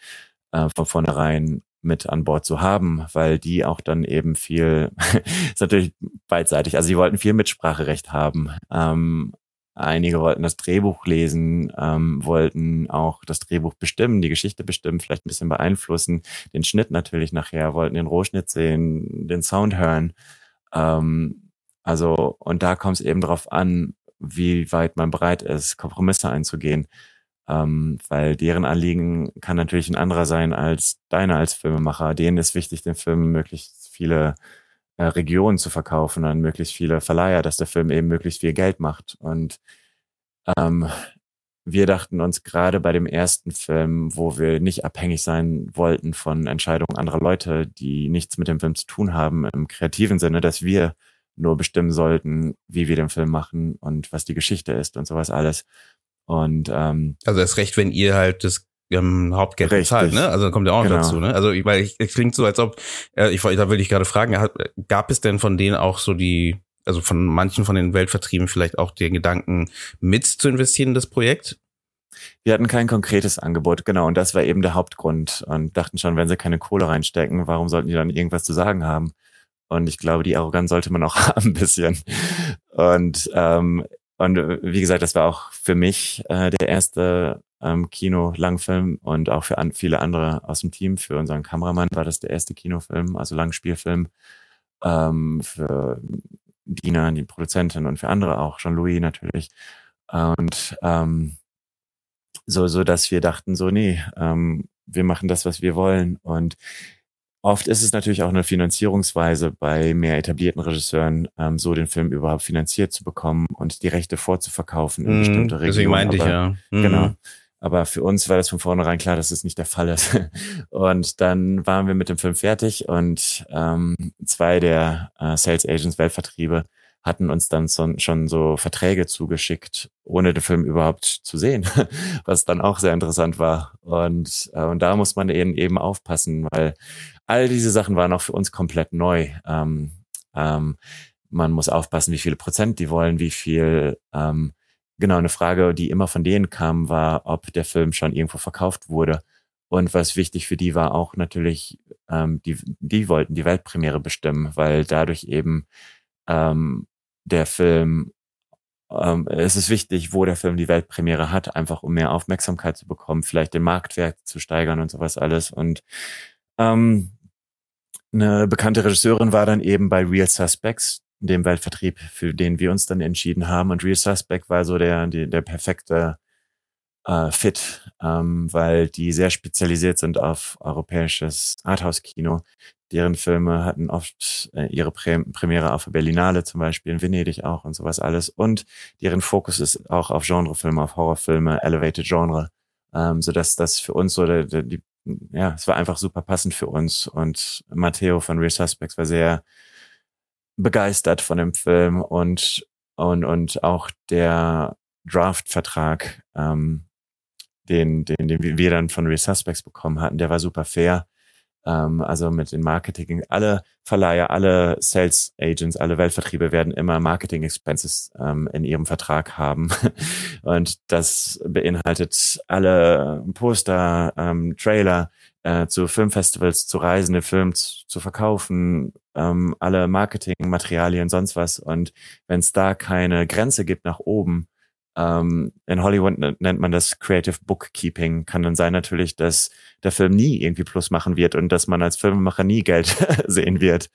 äh, von vornherein mit an Bord zu haben, weil die auch dann eben viel, ist natürlich beidseitig, also sie wollten viel Mitspracherecht haben. Ähm, einige wollten das Drehbuch lesen, ähm, wollten auch das Drehbuch bestimmen, die Geschichte bestimmen, vielleicht ein bisschen beeinflussen, den Schnitt natürlich nachher, wollten den Rohschnitt sehen, den Sound hören. Ähm, also, und da kommt es eben darauf an, wie weit man bereit ist, Kompromisse einzugehen ähm, weil deren Anliegen kann natürlich ein anderer sein als deiner als Filmemacher. Denen ist wichtig, den Film möglichst viele äh, Regionen zu verkaufen an möglichst viele Verleiher, dass der Film eben möglichst viel Geld macht. Und ähm, wir dachten uns gerade bei dem ersten Film, wo wir nicht abhängig sein wollten von Entscheidungen anderer Leute, die nichts mit dem Film zu tun haben, im kreativen Sinne, dass wir nur bestimmen sollten, wie wir den Film machen und was die Geschichte ist und sowas alles. Und ähm, also das Recht, wenn ihr halt das ähm, Hauptgeld richtig. bezahlt, ne? Also kommt ja auch noch genau. dazu, ne? Also weil ich, es klingt so, als ob äh, ich da will ich gerade fragen, gab es denn von denen auch so die also von manchen von den Weltvertrieben vielleicht auch den Gedanken mit zu investieren in das Projekt? Wir hatten kein konkretes Angebot, genau, und das war eben der Hauptgrund und dachten schon, wenn sie keine Kohle reinstecken, warum sollten die dann irgendwas zu sagen haben? Und ich glaube, die Arroganz sollte man auch haben ein bisschen. Und ähm, und äh, wie gesagt, das war auch für mich äh, der erste ähm, Kino-Langfilm und auch für an, viele andere aus dem Team. Für unseren Kameramann war das der erste Kinofilm, also Langspielfilm. Ähm, für Dina, die Produzentin und für andere auch, Jean-Louis natürlich. Und ähm, so, so, dass wir dachten, so, nee, ähm, wir machen das, was wir wollen. Und Oft ist es natürlich auch eine Finanzierungsweise bei mehr etablierten Regisseuren, ähm, so den Film überhaupt finanziert zu bekommen und die Rechte vorzuverkaufen in mm, bestimmte Regionen. Deswegen meinte ich ja. Mm. Genau. Aber für uns war das von vornherein klar, dass das nicht der Fall ist. Und dann waren wir mit dem Film fertig und ähm, zwei der äh, Sales Agents Weltvertriebe hatten uns dann so, schon so Verträge zugeschickt, ohne den Film überhaupt zu sehen, was dann auch sehr interessant war. Und, äh, und da muss man eben eben aufpassen, weil all diese Sachen waren auch für uns komplett neu. Ähm, ähm, man muss aufpassen, wie viele Prozent die wollen, wie viel. Ähm, genau, eine Frage, die immer von denen kam, war, ob der Film schon irgendwo verkauft wurde. Und was wichtig für die war auch natürlich, ähm, die, die wollten die Weltpremiere bestimmen, weil dadurch eben ähm, der Film, ähm, es ist wichtig, wo der Film die Weltpremiere hat, einfach um mehr Aufmerksamkeit zu bekommen, vielleicht den Marktwert zu steigern und sowas alles. Und ähm, eine bekannte Regisseurin war dann eben bei Real Suspects, dem Weltvertrieb, für den wir uns dann entschieden haben. Und Real Suspect war so der, der, der perfekte äh, Fit, ähm, weil die sehr spezialisiert sind auf europäisches Arthouse-Kino. Deren Filme hatten oft äh, ihre Premiere auf der Berlinale zum Beispiel, in Venedig auch und sowas alles. Und deren Fokus ist auch auf Genrefilme, auf Horrorfilme, Elevated Genre, ähm, so dass das für uns so der, der, die ja, es war einfach super passend für uns. Und Matteo von Real Suspects war sehr begeistert von dem Film und, und, und auch der Draft-Vertrag, ähm, den, den, den wir dann von Real Suspects bekommen hatten, der war super fair. Ähm, also mit den Marketing, alle Verleiher, alle Sales Agents, alle Weltvertriebe werden immer Marketing Expenses ähm, in ihrem Vertrag haben. Und das beinhaltet alle Poster, ähm, Trailer, äh, zu Filmfestivals zu reisen, den Film zu, zu verkaufen, ähm, alle Marketingmaterialien, sonst was. Und wenn es da keine Grenze gibt nach oben, ähm, in Hollywood nennt man das Creative Bookkeeping. Kann dann sein natürlich, dass der Film nie irgendwie Plus machen wird und dass man als Filmemacher nie Geld sehen wird.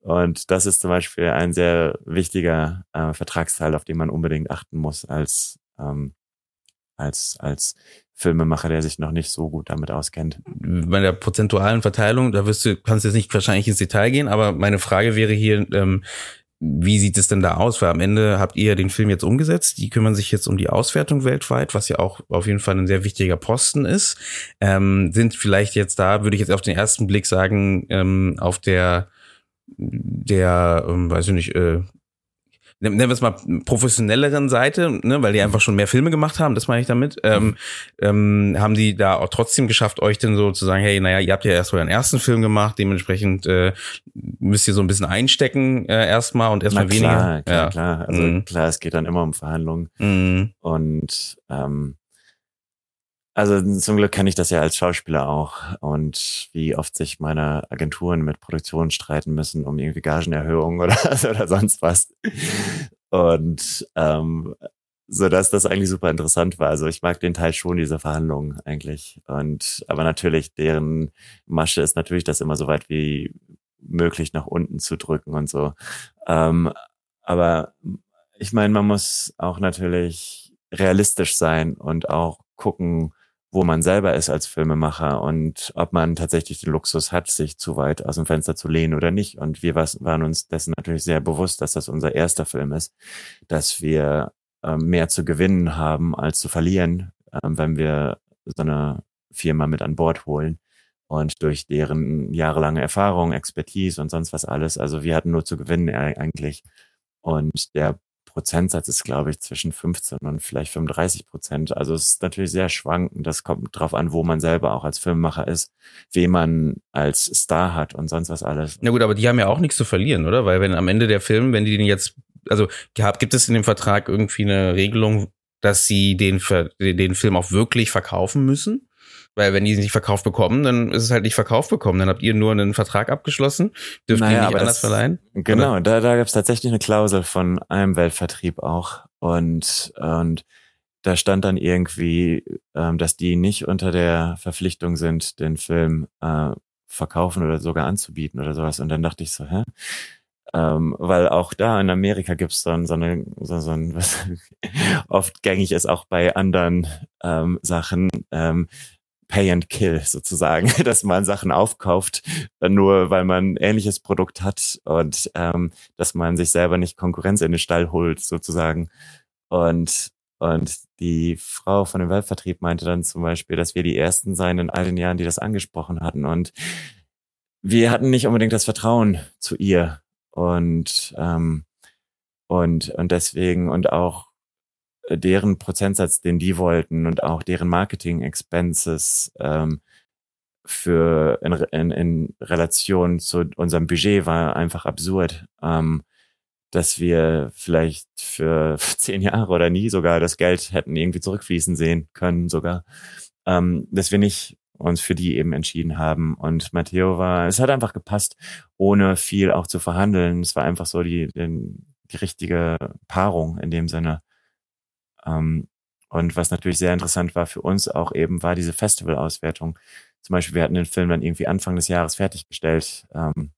Und das ist zum Beispiel ein sehr wichtiger äh, Vertragsteil, auf den man unbedingt achten muss als, ähm, als, als Filmemacher, der sich noch nicht so gut damit auskennt. Bei der prozentualen Verteilung, da wirst du, kannst jetzt nicht wahrscheinlich ins Detail gehen, aber meine Frage wäre hier, ähm, wie sieht es denn da aus? Weil am Ende habt ihr den Film jetzt umgesetzt. Die kümmern sich jetzt um die Auswertung weltweit, was ja auch auf jeden Fall ein sehr wichtiger Posten ist. Ähm, sind vielleicht jetzt da, würde ich jetzt auf den ersten Blick sagen, ähm, auf der, der, ähm, weiß ich nicht, äh, nennen wir es mal professionelleren Seite, ne, weil die einfach schon mehr Filme gemacht haben, das meine ich damit, ähm, ähm, haben die da auch trotzdem geschafft, euch denn so zu sagen, hey, naja, ihr habt ja erst euren ersten Film gemacht, dementsprechend äh, müsst ihr so ein bisschen einstecken äh, erstmal und erstmal weniger. Klar, klar, ja. klar. Also mhm. klar, es geht dann immer um Verhandlungen. Mhm. Und ähm, also zum Glück kenne ich das ja als Schauspieler auch und wie oft sich meine Agenturen mit Produktionen streiten müssen um irgendwie Gagenerhöhungen oder, oder sonst was. Und ähm, so dass das eigentlich super interessant war. Also ich mag den Teil schon, diese Verhandlungen eigentlich. Und aber natürlich, deren Masche ist natürlich, das immer so weit wie möglich nach unten zu drücken und so. Ähm, aber ich meine, man muss auch natürlich realistisch sein und auch gucken, wo man selber ist als Filmemacher und ob man tatsächlich den Luxus hat, sich zu weit aus dem Fenster zu lehnen oder nicht. Und wir waren uns dessen natürlich sehr bewusst, dass das unser erster Film ist, dass wir äh, mehr zu gewinnen haben als zu verlieren, äh, wenn wir so eine Firma mit an Bord holen. Und durch deren jahrelange Erfahrung, Expertise und sonst was alles. Also wir hatten nur zu gewinnen eigentlich. Und der Prozentsatz ist, glaube ich, zwischen 15 und vielleicht 35 Prozent. Also es ist natürlich sehr schwankend. Das kommt drauf an, wo man selber auch als Filmemacher ist, wen man als Star hat und sonst was alles. Na gut, aber die haben ja auch nichts zu verlieren, oder? Weil wenn am Ende der Film, wenn die den jetzt, also gibt es in dem Vertrag irgendwie eine Regelung, dass sie den, den Film auch wirklich verkaufen müssen? Weil wenn die nicht verkauft bekommen, dann ist es halt nicht verkauft bekommen. Dann habt ihr nur einen Vertrag abgeschlossen, dürft naja, ihr nicht anders das, verleihen. Genau, da, da gab es tatsächlich eine Klausel von einem Weltvertrieb auch. Und, und da stand dann irgendwie, ähm, dass die nicht unter der Verpflichtung sind, den Film äh, verkaufen oder sogar anzubieten oder sowas. Und dann dachte ich so, hä? Ähm, weil auch da in Amerika gibt es dann so, eine, so, so ein, was oft gängig ist, auch bei anderen ähm, Sachen, ähm, Pay and Kill sozusagen, dass man Sachen aufkauft, äh, nur weil man ähnliches Produkt hat und ähm, dass man sich selber nicht Konkurrenz in den Stall holt sozusagen. Und und die Frau von dem Weltvertrieb meinte dann zum Beispiel, dass wir die ersten seien in all den Jahren, die das angesprochen hatten. Und wir hatten nicht unbedingt das Vertrauen zu ihr. Und, ähm, und, und deswegen und auch deren Prozentsatz, den die wollten und auch deren Marketing-Expenses ähm, für in, in, in Relation zu unserem Budget war einfach absurd, ähm, dass wir vielleicht für zehn Jahre oder nie sogar das Geld hätten irgendwie zurückfließen sehen können sogar, ähm, dass wir nicht uns für die eben entschieden haben. Und Matteo war, es hat einfach gepasst, ohne viel auch zu verhandeln. Es war einfach so die, die, die richtige Paarung in dem Sinne. Ähm, und was natürlich sehr interessant war für uns auch eben, war diese Festival-Auswertung. Zum Beispiel, wir hatten den Film dann irgendwie Anfang des Jahres fertiggestellt, ähm,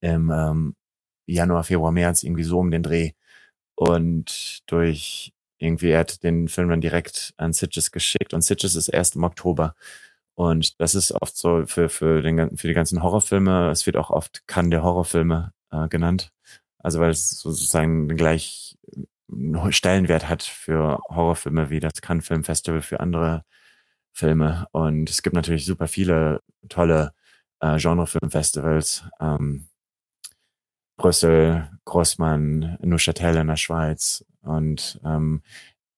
im ähm, Januar, Februar, März, irgendwie so um den Dreh. Und durch irgendwie, er hat den Film dann direkt an Sitges geschickt und Sitges ist erst im Oktober. Und das ist oft so für, für, den, für die ganzen Horrorfilme, es wird auch oft Cannes der Horrorfilme äh, genannt. Also weil es sozusagen gleich Stellenwert hat für Horrorfilme wie das Cannes Film Festival für andere Filme. Und es gibt natürlich super viele tolle äh, Genrefilmfestivals. Ähm, Brüssel, Grossmann, Neuchâtel in der Schweiz. Und ähm,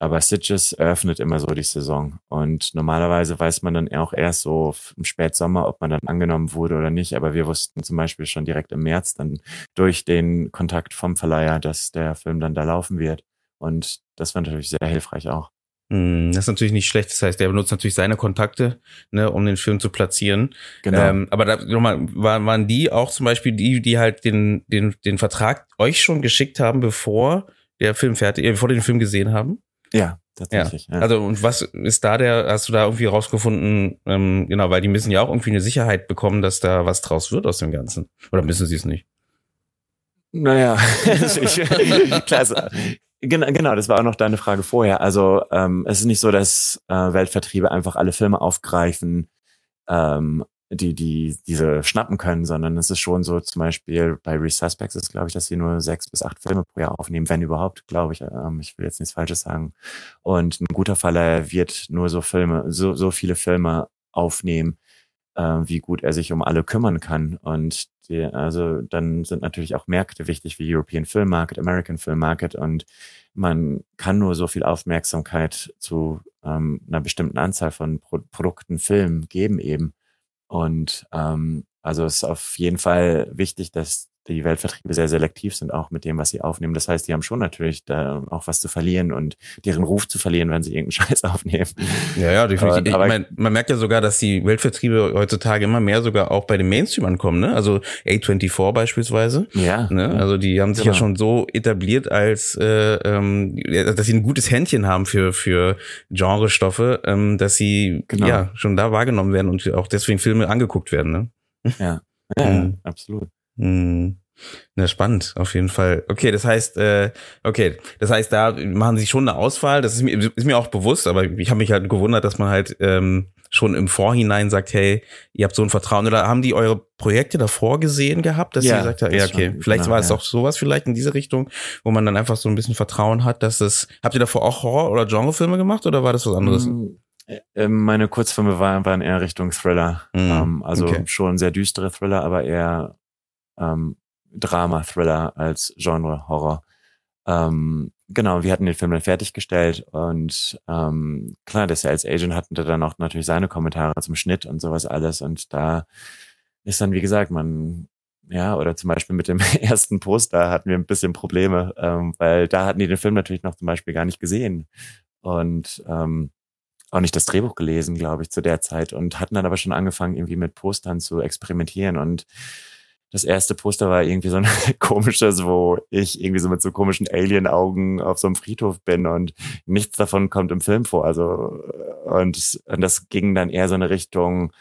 aber Stitches eröffnet immer so die Saison. Und normalerweise weiß man dann auch erst so im Spätsommer, ob man dann angenommen wurde oder nicht. Aber wir wussten zum Beispiel schon direkt im März dann durch den Kontakt vom Verleiher, dass der Film dann da laufen wird. Und das war natürlich sehr hilfreich auch. Hm, das ist natürlich nicht schlecht. Das heißt, der benutzt natürlich seine Kontakte, ne, um den Film zu platzieren. Genau. Ähm, aber da, nochmal, waren, waren die auch zum Beispiel die, die halt den, den, den Vertrag euch schon geschickt haben, bevor der Film fertig, äh, bevor die den Film gesehen haben? Ja, tatsächlich. Ja. ja. Also und was ist da der, hast du da irgendwie rausgefunden, ähm, genau, weil die müssen ja auch irgendwie eine Sicherheit bekommen, dass da was draus wird aus dem Ganzen. Oder müssen sie es nicht? Naja, klar, genau, genau, das war auch noch deine Frage vorher. Also ähm, es ist nicht so, dass äh, Weltvertriebe einfach alle Filme aufgreifen ähm, die, die diese schnappen können, sondern es ist schon so, zum Beispiel bei Resuspects ist, glaube ich, dass sie nur sechs bis acht Filme pro Jahr aufnehmen, wenn überhaupt, glaube ich. Ähm, ich will jetzt nichts Falsches sagen. Und ein guter Faller wird nur so Filme, so, so viele Filme aufnehmen, äh, wie gut er sich um alle kümmern kann. Und die, also dann sind natürlich auch Märkte wichtig wie European Film Market, American Film Market und man kann nur so viel Aufmerksamkeit zu ähm, einer bestimmten Anzahl von Pro Produkten, Filmen geben eben. Und ähm, also es ist auf jeden Fall wichtig, dass die Weltvertriebe sehr selektiv sind, auch mit dem, was sie aufnehmen. Das heißt, die haben schon natürlich da auch was zu verlieren und deren Ruf zu verlieren, wenn sie irgendeinen Scheiß aufnehmen. Ja, ja, definitiv. Aber, man, man merkt ja sogar, dass die Weltvertriebe heutzutage immer mehr sogar auch bei dem Mainstream ankommen, ne? Also A24 beispielsweise. Ja. Ne? Also die haben sich genau. ja schon so etabliert, als äh, ähm, dass sie ein gutes Händchen haben für, für Genrestoffe, ähm, dass sie genau. ja schon da wahrgenommen werden und auch deswegen Filme angeguckt werden, ne? Ja, ja, mhm. absolut. Hm. Na, spannend, auf jeden Fall. Okay, das heißt, äh, okay, das heißt, da machen sie schon eine Auswahl. Das ist mir, ist mir auch bewusst, aber ich habe mich halt gewundert, dass man halt ähm, schon im Vorhinein sagt, hey, ihr habt so ein Vertrauen. Oder haben die eure Projekte davor gesehen gehabt, dass ja, sie gesagt haben, ja, okay, schon, vielleicht genau, war es ja. auch sowas vielleicht in diese Richtung, wo man dann einfach so ein bisschen Vertrauen hat, dass es. Habt ihr davor auch Horror- oder Genrefilme gemacht oder war das was anderes? Mm. Meine Kurzfilme waren, waren eher Richtung Thriller. Ähm, also okay. schon sehr düstere Thriller, aber eher ähm, Drama-Thriller als Genre-Horror. Ähm, genau, wir hatten den Film dann fertiggestellt und ähm, klar, der Sales Agent hatte dann auch natürlich seine Kommentare zum Schnitt und sowas alles und da ist dann, wie gesagt, man, ja, oder zum Beispiel mit dem ersten Poster hatten wir ein bisschen Probleme, ähm, weil da hatten die den Film natürlich noch zum Beispiel gar nicht gesehen und ähm, auch nicht das Drehbuch gelesen, glaube ich, zu der Zeit und hatten dann aber schon angefangen, irgendwie mit Postern zu experimentieren und das erste Poster war irgendwie so ein komisches, wo ich irgendwie so mit so komischen Alien-Augen auf so einem Friedhof bin und nichts davon kommt im Film vor. Also, und, und das ging dann eher so eine Richtung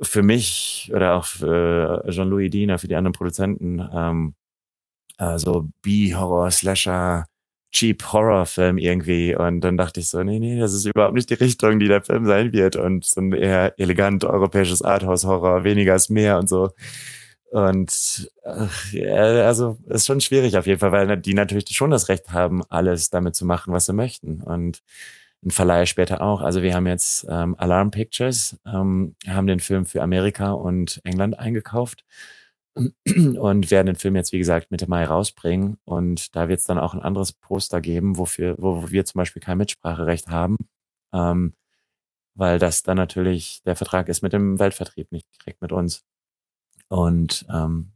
für mich oder auch für Jean-Louis Diener, für die anderen Produzenten, ähm, also B-Horror, Slasher, Cheap Horror-Film irgendwie. Und dann dachte ich so, nee, nee, das ist überhaupt nicht die Richtung, die der Film sein wird. Und so ein eher elegant europäisches Arthouse-Horror, weniger ist mehr und so. Und äh, also ist schon schwierig auf jeden Fall, weil die natürlich schon das Recht haben, alles damit zu machen, was sie möchten. Und ein Verleih später auch. Also wir haben jetzt ähm, Alarm Pictures, ähm, haben den Film für Amerika und England eingekauft und werden den Film jetzt, wie gesagt, Mitte Mai rausbringen. Und da wird es dann auch ein anderes Poster geben, wofür, wo wir zum Beispiel kein Mitspracherecht haben, ähm, weil das dann natürlich der Vertrag ist mit dem Weltvertrieb, nicht direkt mit uns. Und ähm,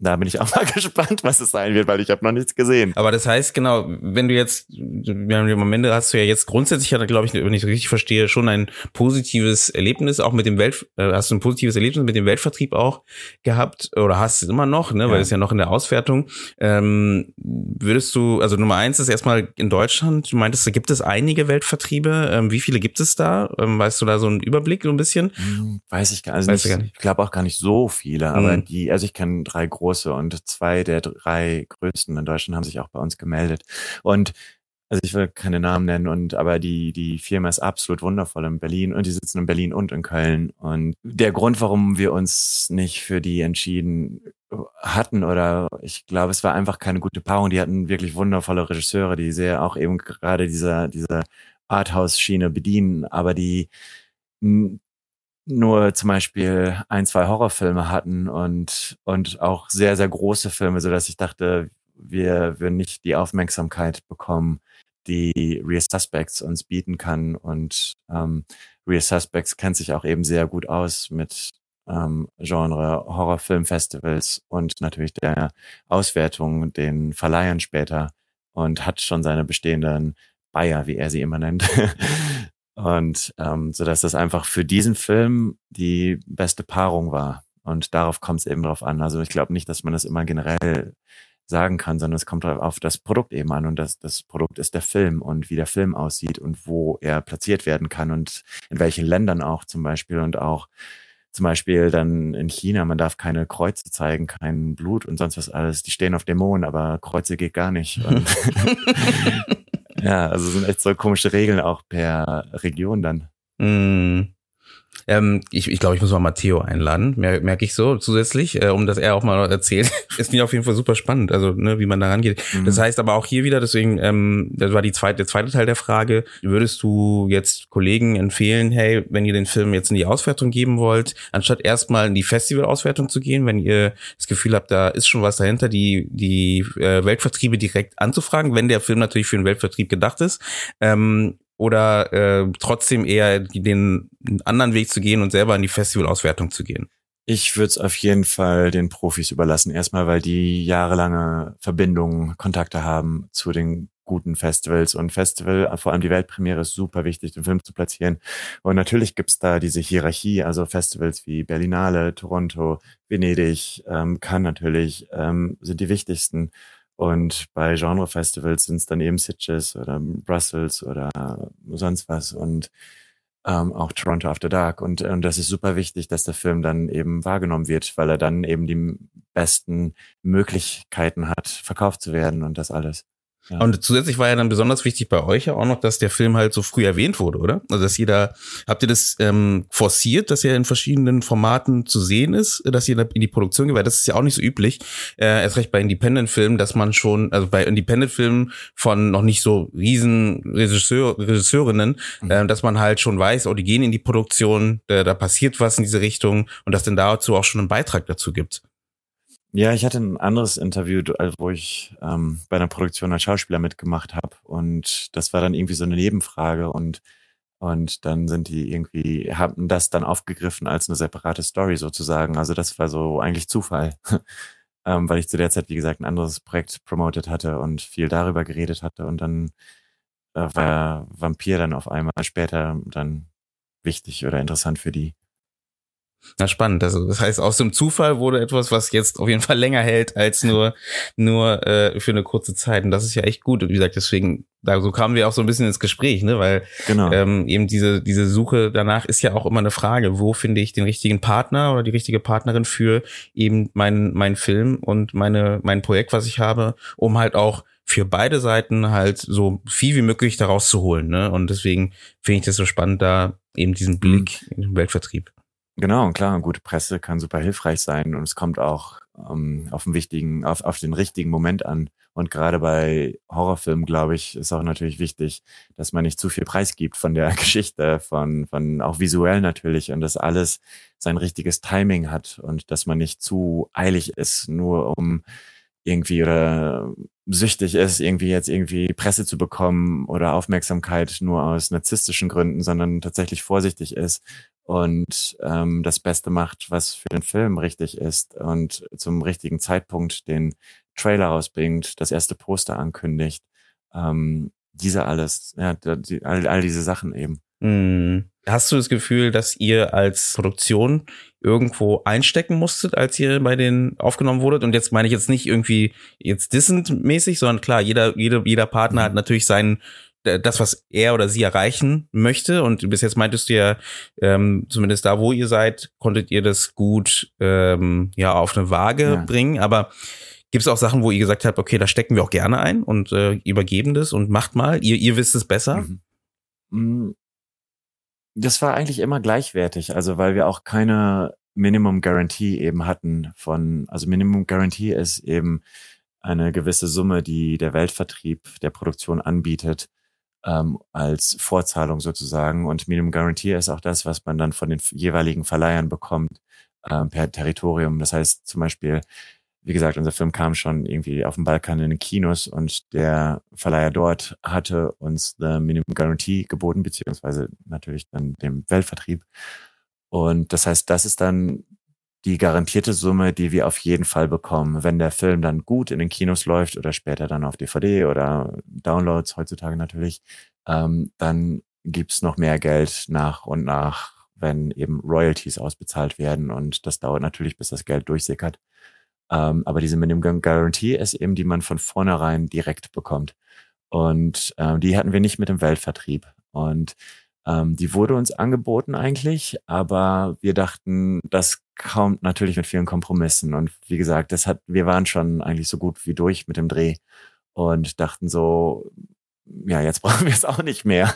da bin ich auch mal gespannt, was es sein wird, weil ich habe noch nichts gesehen. Aber das heißt genau, wenn du jetzt, am Ende hast du ja jetzt grundsätzlich, glaube ich, wenn ich richtig verstehe, schon ein positives Erlebnis, auch mit dem Welt, äh, hast du ein positives Erlebnis mit dem Weltvertrieb auch gehabt oder hast es immer noch, ne, ja. weil es ja noch in der Auswertung. Ähm, würdest du, also Nummer eins ist erstmal in Deutschland, du meintest, da gibt es einige Weltvertriebe. Ähm, wie viele gibt es da? Ähm, weißt du da so einen Überblick so ein bisschen? Hm, weiß ich gar, also nicht, gar nicht. Ich glaube auch gar nicht so viele, aber hm. die, also ich kenne drei große große und zwei der drei größten in Deutschland haben sich auch bei uns gemeldet. Und also ich will keine Namen nennen und aber die die Firma ist absolut wundervoll in Berlin und die sitzen in Berlin und in Köln und der Grund, warum wir uns nicht für die entschieden hatten oder ich glaube, es war einfach keine gute Paarung. Die hatten wirklich wundervolle Regisseure, die sehr auch eben gerade dieser diese Arthouse-Schiene bedienen, aber die nur zum Beispiel ein, zwei Horrorfilme hatten und, und auch sehr, sehr große Filme, so dass ich dachte, wir würden nicht die Aufmerksamkeit bekommen, die Real Suspects uns bieten kann. Und ähm, Real Suspects kennt sich auch eben sehr gut aus mit ähm, Genre Horrorfilmfestivals und natürlich der Auswertung, den Verleihern später und hat schon seine bestehenden Bayer, wie er sie immer nennt, Und ähm, so dass das einfach für diesen Film die beste Paarung war. Und darauf kommt es eben drauf an. Also ich glaube nicht, dass man das immer generell sagen kann, sondern es kommt auf das Produkt eben an. Und das, das Produkt ist der Film und wie der Film aussieht und wo er platziert werden kann und in welchen Ländern auch zum Beispiel und auch zum Beispiel dann in China, man darf keine Kreuze zeigen, kein Blut und sonst was alles. Die stehen auf Dämonen, aber Kreuze geht gar nicht. Ja, also sind echt so komische Regeln auch per Region dann. Mm. Ähm, ich ich glaube, ich muss mal Matteo einladen, mer merke ich so zusätzlich, äh, um dass er auch mal erzählt. ist mir auf jeden Fall super spannend, also ne, wie man da rangeht. Mhm. Das heißt aber auch hier wieder, deswegen, ähm, das war die zweite, der zweite Teil der Frage, würdest du jetzt Kollegen empfehlen, hey, wenn ihr den Film jetzt in die Auswertung geben wollt, anstatt erstmal in die Festival-Auswertung zu gehen, wenn ihr das Gefühl habt, da ist schon was dahinter, die, die äh, Weltvertriebe direkt anzufragen, wenn der Film natürlich für den Weltvertrieb gedacht ist, ähm, oder äh, trotzdem eher den anderen Weg zu gehen und selber in die Festivalauswertung zu gehen? Ich würde es auf jeden Fall den Profis überlassen. Erstmal, weil die jahrelange Verbindungen, Kontakte haben zu den guten Festivals. Und Festival, vor allem die Weltpremiere, ist super wichtig, den Film zu platzieren. Und natürlich gibt's da diese Hierarchie, also Festivals wie Berlinale, Toronto, Venedig, ähm, Cannes natürlich, ähm, sind die wichtigsten. Und bei Genre-Festivals sind es dann eben Sitges oder Brussels oder sonst was und ähm, auch Toronto After Dark. Und, und das ist super wichtig, dass der Film dann eben wahrgenommen wird, weil er dann eben die besten Möglichkeiten hat, verkauft zu werden und das alles. Ja. Und zusätzlich war ja dann besonders wichtig bei euch ja auch noch, dass der Film halt so früh erwähnt wurde, oder? Also dass jeder, habt ihr das ähm, forciert, dass er in verschiedenen Formaten zu sehen ist, dass ihr in die Produktion geht? Weil das ist ja auch nicht so üblich, äh, erst recht bei Independent-Filmen, dass man schon, also bei Independent-Filmen von noch nicht so riesen Regisseur, Regisseurinnen, mhm. äh, dass man halt schon weiß, oh, die gehen in die Produktion, äh, da passiert was in diese Richtung und dass denn dazu auch schon einen Beitrag dazu gibt. Ja, ich hatte ein anderes Interview, also wo ich ähm, bei einer Produktion als Schauspieler mitgemacht habe und das war dann irgendwie so eine Nebenfrage und und dann sind die irgendwie haben das dann aufgegriffen als eine separate Story sozusagen. Also das war so eigentlich Zufall, ähm, weil ich zu der Zeit wie gesagt ein anderes Projekt promotet hatte und viel darüber geredet hatte und dann äh, war Vampir dann auf einmal später dann wichtig oder interessant für die. Na spannend. Also das heißt, aus dem Zufall wurde etwas, was jetzt auf jeden Fall länger hält als nur nur äh, für eine kurze Zeit. Und das ist ja echt gut. Und wie gesagt, deswegen, da so kamen wir auch so ein bisschen ins Gespräch, ne? Weil genau. ähm, eben diese diese Suche danach ist ja auch immer eine Frage, wo finde ich den richtigen Partner oder die richtige Partnerin für eben meinen mein Film und meine mein Projekt, was ich habe, um halt auch für beide Seiten halt so viel wie möglich daraus zu holen. Ne? Und deswegen finde ich das so spannend, da eben diesen Blick mhm. in den Weltvertrieb. Genau, klar, gute Presse kann super hilfreich sein und es kommt auch ähm, auf den wichtigen, auf, auf den richtigen Moment an. Und gerade bei Horrorfilmen, glaube ich, ist auch natürlich wichtig, dass man nicht zu viel preisgibt von der Geschichte, von, von auch visuell natürlich und dass alles sein richtiges Timing hat und dass man nicht zu eilig ist, nur um irgendwie oder süchtig ist, irgendwie jetzt irgendwie Presse zu bekommen oder Aufmerksamkeit nur aus narzisstischen Gründen, sondern tatsächlich vorsichtig ist und ähm, das Beste macht, was für den Film richtig ist und zum richtigen Zeitpunkt den Trailer rausbringt, das erste Poster ankündigt. Ähm, diese alles, ja, die, all, all diese Sachen eben. Mm. Hast du das Gefühl, dass ihr als Produktion irgendwo einstecken musstet, als ihr bei den aufgenommen wurdet? Und jetzt meine ich jetzt nicht irgendwie jetzt dissend mäßig, sondern klar, jeder, jeder, jeder Partner mhm. hat natürlich seinen das, was er oder sie erreichen möchte. Und bis jetzt meintest du ja, ähm, zumindest da, wo ihr seid, konntet ihr das gut ähm, ja auf eine Waage ja. bringen. Aber gibt es auch Sachen, wo ihr gesagt habt, okay, da stecken wir auch gerne ein und äh, übergeben das und macht mal, ihr, ihr wisst es besser? Mhm. Mm. Das war eigentlich immer gleichwertig, also weil wir auch keine Minimum Guarantee eben hatten von, also Minimum Guarantee ist eben eine gewisse Summe, die der Weltvertrieb der Produktion anbietet, ähm, als Vorzahlung sozusagen. Und Minimum Guarantee ist auch das, was man dann von den jeweiligen Verleihern bekommt ähm, per Territorium. Das heißt zum Beispiel, wie gesagt, unser Film kam schon irgendwie auf dem Balkan in den Kinos und der Verleiher dort hatte uns the Minimum Guarantee geboten, beziehungsweise natürlich dann dem Weltvertrieb. Und das heißt, das ist dann die garantierte Summe, die wir auf jeden Fall bekommen. Wenn der Film dann gut in den Kinos läuft oder später dann auf DVD oder Downloads heutzutage natürlich, ähm, dann gibt's noch mehr Geld nach und nach, wenn eben Royalties ausbezahlt werden. Und das dauert natürlich, bis das Geld durchsickert. Ähm, aber diese Minimum Guarantee ist eben, die man von vornherein direkt bekommt. Und äh, die hatten wir nicht mit dem Weltvertrieb. Und ähm, die wurde uns angeboten eigentlich, aber wir dachten, das kommt natürlich mit vielen Kompromissen. Und wie gesagt, das hat, wir waren schon eigentlich so gut wie durch mit dem Dreh und dachten so, ja, jetzt brauchen wir es auch nicht mehr.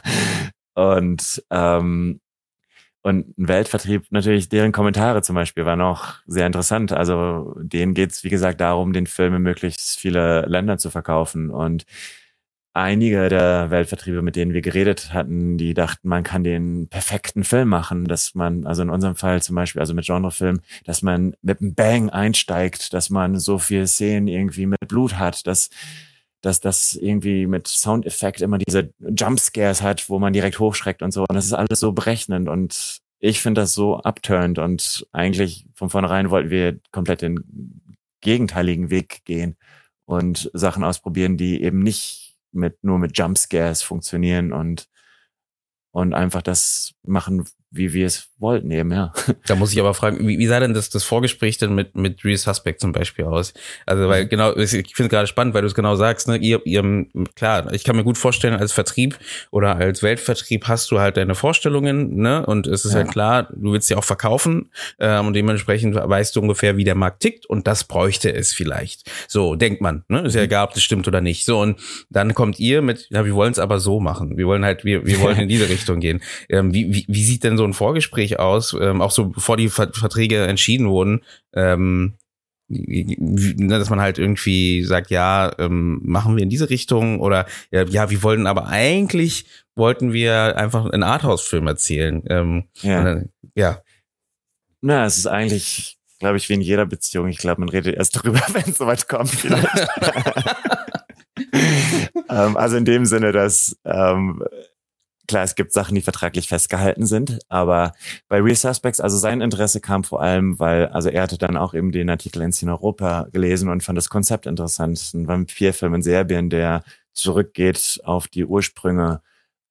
Und ähm, und ein Weltvertrieb, natürlich deren Kommentare zum Beispiel waren auch sehr interessant. Also denen geht's wie gesagt, darum, den Film in möglichst viele Länder zu verkaufen. Und einige der Weltvertriebe, mit denen wir geredet hatten, die dachten, man kann den perfekten Film machen, dass man, also in unserem Fall zum Beispiel, also mit Genrefilm, dass man mit einem Bang einsteigt, dass man so viel Szenen irgendwie mit Blut hat, dass dass das irgendwie mit Soundeffekt immer diese Jumpscares hat, wo man direkt hochschreckt und so. Und das ist alles so berechnend und ich finde das so upturned und eigentlich von vornherein wollten wir komplett den gegenteiligen Weg gehen und Sachen ausprobieren, die eben nicht mit nur mit Jumpscares funktionieren und und einfach das machen, wie wir es wollten eben, ja. Da muss ich aber fragen, wie, wie sah denn das, das Vorgespräch denn mit, mit Real Suspect zum Beispiel aus? Also, weil genau, ich finde es gerade spannend, weil du es genau sagst, ne, ihr, ihr, klar, ich kann mir gut vorstellen, als Vertrieb oder als Weltvertrieb hast du halt deine Vorstellungen, ne, und es ist ja, ja klar, du willst sie auch verkaufen, ähm, und dementsprechend weißt du ungefähr, wie der Markt tickt und das bräuchte es vielleicht. So, denkt man, ne, ist ja egal, ob das stimmt oder nicht. So, und dann kommt ihr mit, ja, wir wollen es aber so machen. Wir wollen halt, wir, wir wollen in diese Richtung gehen. Ähm, wie, wie, wie sieht denn so ein Vorgespräch aus, ähm, auch so bevor die Verträge entschieden wurden, ähm, ne, dass man halt irgendwie sagt, ja, ähm, machen wir in diese Richtung oder ja, wir wollten aber eigentlich wollten wir einfach einen Arthouse-Film erzählen. Ähm, ja. Dann, ja. Na, es ist eigentlich, glaube ich, wie in jeder Beziehung. Ich glaube, man redet erst darüber, wenn es soweit kommt, vielleicht. ähm, also in dem Sinne, dass ähm, Klar, es gibt Sachen, die vertraglich festgehalten sind, aber bei Real Suspects, also sein Interesse kam vor allem, weil, also er hatte dann auch eben den Artikel in Europa gelesen und fand das Konzept interessant. Ein Vampirfilm in Serbien, der zurückgeht auf die Ursprünge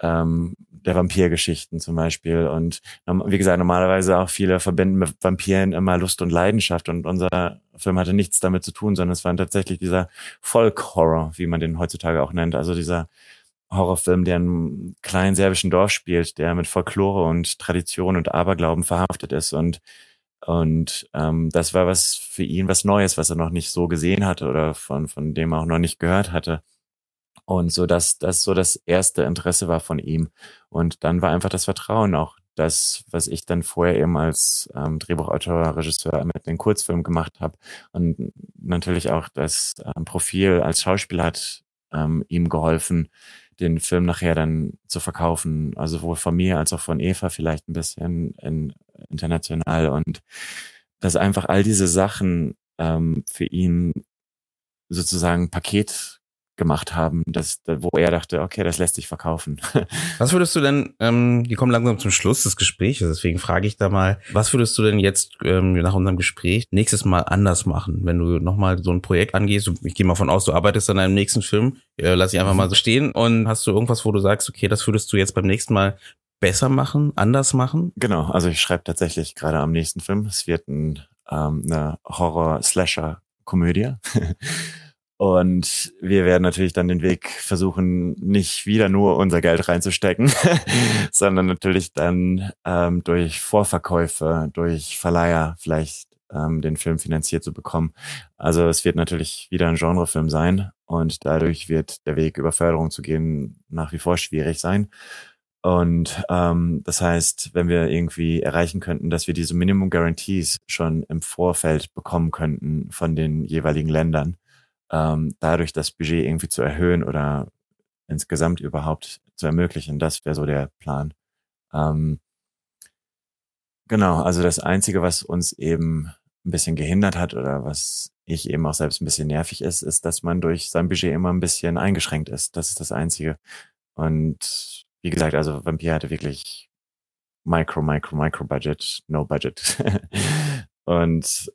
ähm, der Vampirgeschichten zum Beispiel. Und wie gesagt, normalerweise auch viele verbinden mit Vampiren immer Lust und Leidenschaft. Und unser Film hatte nichts damit zu tun, sondern es war tatsächlich dieser Folk-Horror, wie man den heutzutage auch nennt. Also dieser Horrorfilm, der in einem kleinen serbischen Dorf spielt, der mit Folklore und Tradition und Aberglauben verhaftet ist und und ähm, das war was für ihn was Neues, was er noch nicht so gesehen hatte oder von von dem er auch noch nicht gehört hatte. Und so dass das so das erste Interesse war von ihm. Und dann war einfach das Vertrauen auch das, was ich dann vorher eben als ähm, Drehbuchautor, Regisseur mit den Kurzfilmen gemacht habe. Und natürlich auch das ähm, Profil als Schauspieler hat ähm, ihm geholfen, den Film nachher dann zu verkaufen. Also sowohl von mir als auch von Eva vielleicht ein bisschen in, international und dass einfach all diese Sachen ähm, für ihn sozusagen Paket gemacht haben, dass, wo er dachte, okay, das lässt sich verkaufen. Was würdest du denn, ähm, wir kommen langsam zum Schluss des Gesprächs, deswegen frage ich da mal, was würdest du denn jetzt ähm, nach unserem Gespräch nächstes Mal anders machen, wenn du nochmal so ein Projekt angehst? Ich gehe mal von aus, du arbeitest an einem nächsten Film, äh, lass ich einfach mal so stehen und hast du irgendwas, wo du sagst, okay, das würdest du jetzt beim nächsten Mal besser machen, anders machen? Genau, also ich schreibe tatsächlich gerade am nächsten Film. Es wird ein, ähm, eine Horror-Slasher-Komödie. Und wir werden natürlich dann den Weg versuchen, nicht wieder nur unser Geld reinzustecken, sondern natürlich dann ähm, durch Vorverkäufe, durch Verleiher vielleicht ähm, den Film finanziert zu bekommen. Also es wird natürlich wieder ein Genrefilm sein und dadurch wird der Weg über Förderung zu gehen nach wie vor schwierig sein. Und ähm, das heißt, wenn wir irgendwie erreichen könnten, dass wir diese Minimum Guarantees schon im Vorfeld bekommen könnten von den jeweiligen Ländern, ähm, dadurch das Budget irgendwie zu erhöhen oder insgesamt überhaupt zu ermöglichen. Das wäre so der Plan. Ähm, genau, also das Einzige, was uns eben ein bisschen gehindert hat oder was ich eben auch selbst ein bisschen nervig ist, ist, dass man durch sein Budget immer ein bisschen eingeschränkt ist. Das ist das Einzige. Und wie gesagt, also Vampir hatte wirklich Micro, Micro, Micro Budget, No Budget. und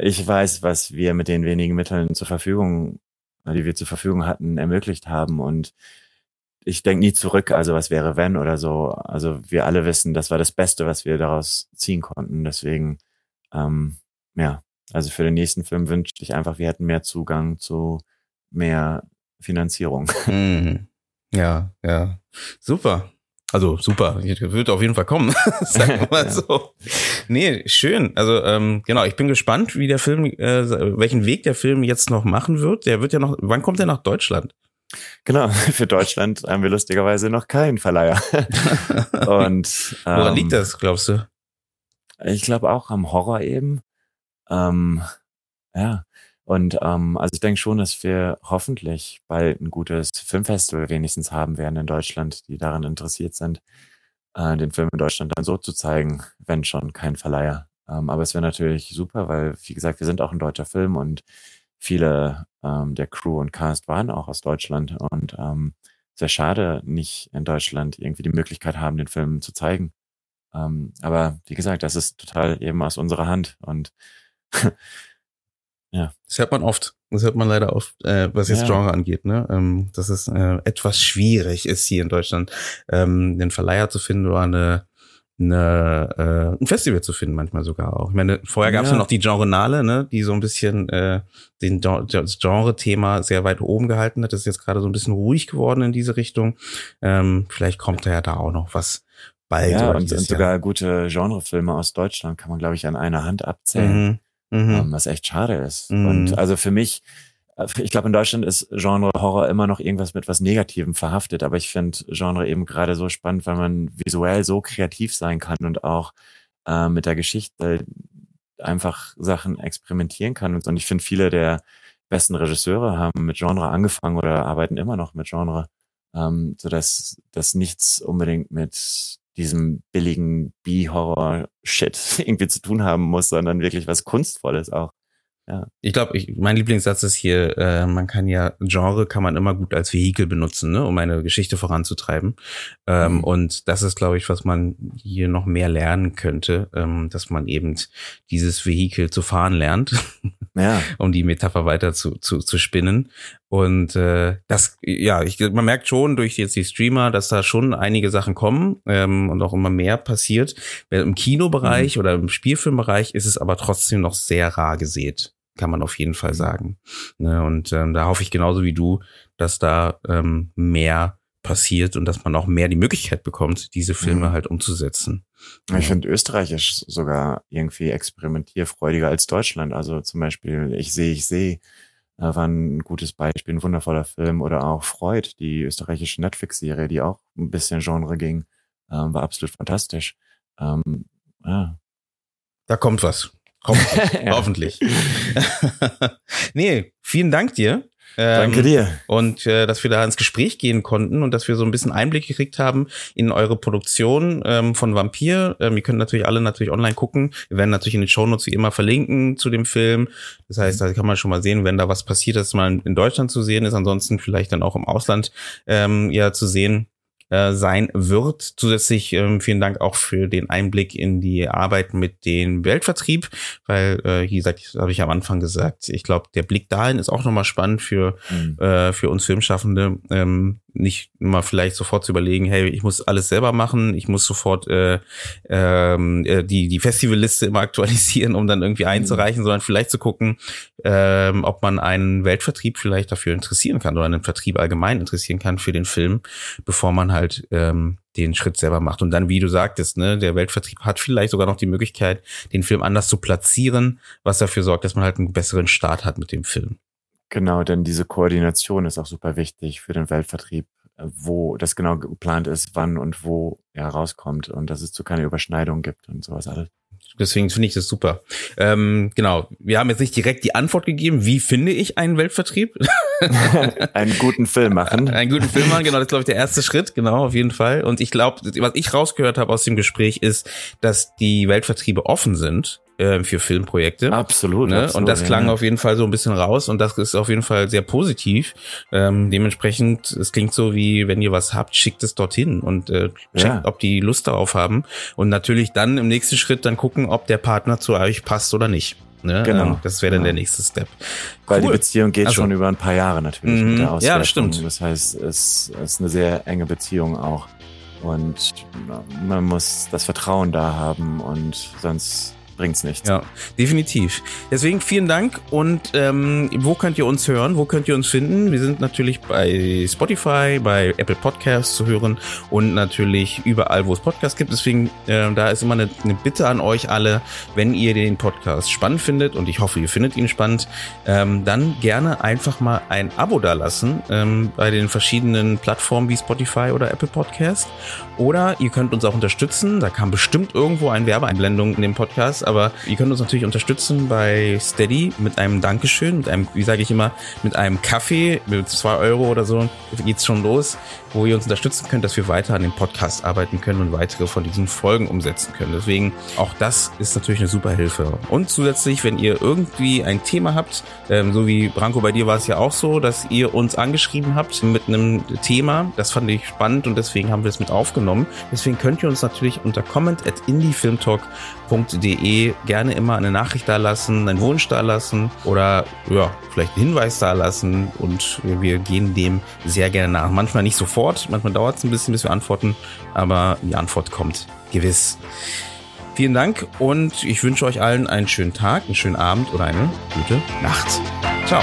ich weiß, was wir mit den wenigen Mitteln zur Verfügung, die wir zur Verfügung hatten, ermöglicht haben. Und ich denke nie zurück, also was wäre wenn oder so. Also wir alle wissen, das war das Beste, was wir daraus ziehen konnten. Deswegen, ähm, ja, also für den nächsten Film wünschte ich einfach, wir hätten mehr Zugang zu mehr Finanzierung. Mhm. Ja, ja. Super. Also super, wird auf jeden Fall kommen, sagen wir mal so. Nee, schön. Also ähm, genau, ich bin gespannt, wie der Film, äh, welchen Weg der Film jetzt noch machen wird. Der wird ja noch, wann kommt er nach Deutschland? Genau, für Deutschland haben wir lustigerweise noch keinen Verleiher. Und ähm, woran liegt ähm, das, glaubst du? Ich glaube auch am Horror eben. Ähm, ja. Und ähm, also ich denke schon, dass wir hoffentlich bald ein gutes Filmfestival wenigstens haben werden in Deutschland, die daran interessiert sind, äh, den Film in Deutschland dann so zu zeigen, wenn schon kein Verleiher. Ähm, aber es wäre natürlich super, weil, wie gesagt, wir sind auch ein deutscher Film und viele ähm, der Crew und Cast waren auch aus Deutschland und ähm, sehr schade, nicht in Deutschland irgendwie die Möglichkeit haben, den Film zu zeigen. Ähm, aber wie gesagt, das ist total eben aus unserer Hand und ja. Das hört man oft. Das hört man leider oft, äh, was jetzt ja. Genre angeht, ne? Ähm, dass es äh, etwas schwierig ist hier in Deutschland, ähm, den Verleiher zu finden oder eine eine, äh, ein Festival zu finden, manchmal sogar auch. Ich meine, vorher gab es ja. noch die Genrenale, ne, die so ein bisschen äh, den das Genre-Thema sehr weit oben gehalten hat. Das ist jetzt gerade so ein bisschen ruhig geworden in diese Richtung. Ähm, vielleicht kommt da ja da auch noch was bald. Ja, und, und sogar gute Genrefilme aus Deutschland kann man, glaube ich, an einer Hand abzählen, mhm. Mhm. Ähm, was echt schade ist. Mhm. Und also für mich äh, ich glaube, in Deutschland ist Genre Horror immer noch irgendwas mit was Negativem verhaftet, aber ich finde Genre eben gerade so spannend, weil man visuell so kreativ sein kann und auch äh, mit der Geschichte einfach Sachen experimentieren kann. Und, und ich finde, viele der besten Regisseure haben mit Genre angefangen oder arbeiten immer noch mit Genre, ähm, so dass das nichts unbedingt mit diesem billigen B-Horror-Shit irgendwie zu tun haben muss, sondern wirklich was Kunstvolles auch. Ja. Ich glaube, ich, mein Lieblingssatz ist hier, äh, man kann ja, Genre kann man immer gut als Vehikel benutzen, ne, um eine Geschichte voranzutreiben. Ähm, mhm. Und das ist, glaube ich, was man hier noch mehr lernen könnte, ähm, dass man eben dieses Vehikel zu fahren lernt, ja. um die Metapher weiter zu, zu, zu spinnen. Und äh, das, ja, ich, man merkt schon durch jetzt die Streamer, dass da schon einige Sachen kommen ähm, und auch immer mehr passiert. Im Kinobereich mhm. oder im Spielfilmbereich ist es aber trotzdem noch sehr rar gesät kann man auf jeden Fall mhm. sagen. Ne, und ähm, da hoffe ich genauso wie du, dass da ähm, mehr passiert und dass man auch mehr die Möglichkeit bekommt, diese Filme mhm. halt umzusetzen. Ich finde Österreich ist sogar irgendwie experimentierfreudiger als Deutschland. Also zum Beispiel Ich sehe, ich sehe war ein gutes Beispiel, ein wundervoller Film. Oder auch Freud, die österreichische Netflix-Serie, die auch ein bisschen Genre ging, ähm, war absolut fantastisch. Ähm, ja. Da kommt was. Hoffentlich. Hoffentlich. nee, vielen Dank dir. Ähm, Danke dir. Und äh, dass wir da ins Gespräch gehen konnten und dass wir so ein bisschen Einblick gekriegt haben in eure Produktion ähm, von Vampir. Ähm, ihr könnt natürlich alle natürlich online gucken. Wir werden natürlich in den Shownotes wie immer verlinken zu dem Film. Das heißt, da kann man schon mal sehen, wenn da was passiert, dass mal in Deutschland zu sehen ist. Ansonsten vielleicht dann auch im Ausland ähm, ja zu sehen äh, sein wird. Zusätzlich ähm, vielen Dank auch für den Einblick in die Arbeit mit dem Weltvertrieb, weil, äh, wie gesagt, habe ich am Anfang gesagt, ich glaube, der Blick dahin ist auch nochmal spannend für, mhm. äh, für uns Filmschaffende, ähm, nicht mal vielleicht sofort zu überlegen, hey, ich muss alles selber machen, ich muss sofort äh, ähm, äh, die, die Festivalliste immer aktualisieren, um dann irgendwie mhm. einzureichen, mhm. sondern vielleicht zu gucken, ähm, ob man einen Weltvertrieb vielleicht dafür interessieren kann oder einen Vertrieb allgemein interessieren kann für den Film, bevor man halt ähm, den Schritt selber macht. Und dann, wie du sagtest, ne, der Weltvertrieb hat vielleicht sogar noch die Möglichkeit, den Film anders zu platzieren, was dafür sorgt, dass man halt einen besseren Start hat mit dem Film. Genau, denn diese Koordination ist auch super wichtig für den Weltvertrieb, äh, wo das genau geplant ist, wann und wo er rauskommt und dass es zu keine Überschneidung gibt und sowas alles. Deswegen finde ich das super. Ähm, genau, wir haben jetzt nicht direkt die Antwort gegeben, wie finde ich einen Weltvertrieb? einen guten Film machen. einen guten Film machen, genau, das ist, glaube ich, der erste Schritt, genau, auf jeden Fall. Und ich glaube, was ich rausgehört habe aus dem Gespräch ist, dass die Weltvertriebe offen sind äh, für Filmprojekte. Absolut, ne? absolut. Und das klang ja. auf jeden Fall so ein bisschen raus und das ist auf jeden Fall sehr positiv. Ähm, dementsprechend, es klingt so wie, wenn ihr was habt, schickt es dorthin und äh, checkt, ja. ob die Lust darauf haben. Und natürlich dann im nächsten Schritt dann gucken, ob der Partner zu euch passt oder nicht. Ne? Genau. Ähm, das wäre dann genau. der nächste Step. Weil die Beziehung geht also, schon über ein paar Jahre natürlich mit der Auswertung. Ja, das stimmt. Das heißt, es ist eine sehr enge Beziehung auch. Und man muss das Vertrauen da haben und sonst bringt's nichts. Ja, definitiv. Deswegen vielen Dank und ähm, wo könnt ihr uns hören? Wo könnt ihr uns finden? Wir sind natürlich bei Spotify, bei Apple Podcasts zu hören und natürlich überall, wo es Podcasts gibt. Deswegen, äh, da ist immer eine, eine Bitte an euch alle, wenn ihr den Podcast spannend findet und ich hoffe, ihr findet ihn spannend, ähm, dann gerne einfach mal ein Abo dalassen ähm, bei den verschiedenen Plattformen wie Spotify oder Apple Podcast. Oder ihr könnt uns auch unterstützen. Da kam bestimmt irgendwo eine Werbeeinblendung in dem Podcast, aber ihr könnt uns natürlich unterstützen bei Steady mit einem Dankeschön, mit einem, wie sage ich immer, mit einem Kaffee mit zwei Euro oder so geht's schon los, wo ihr uns unterstützen könnt, dass wir weiter an dem Podcast arbeiten können und weitere von diesen Folgen umsetzen können. Deswegen auch das ist natürlich eine super Hilfe. Und zusätzlich, wenn ihr irgendwie ein Thema habt, ähm, so wie Branko bei dir war es ja auch so, dass ihr uns angeschrieben habt mit einem Thema, das fand ich spannend und deswegen haben wir es mit aufgenommen. Deswegen könnt ihr uns natürlich unter comment at indiefilmtalk.de gerne immer eine Nachricht da lassen, einen Wunsch da lassen oder ja, vielleicht einen Hinweis da lassen und wir gehen dem sehr gerne nach. Manchmal nicht sofort, manchmal dauert es ein bisschen, bis wir antworten, aber die Antwort kommt gewiss. Vielen Dank und ich wünsche euch allen einen schönen Tag, einen schönen Abend oder eine gute Nacht. Ciao.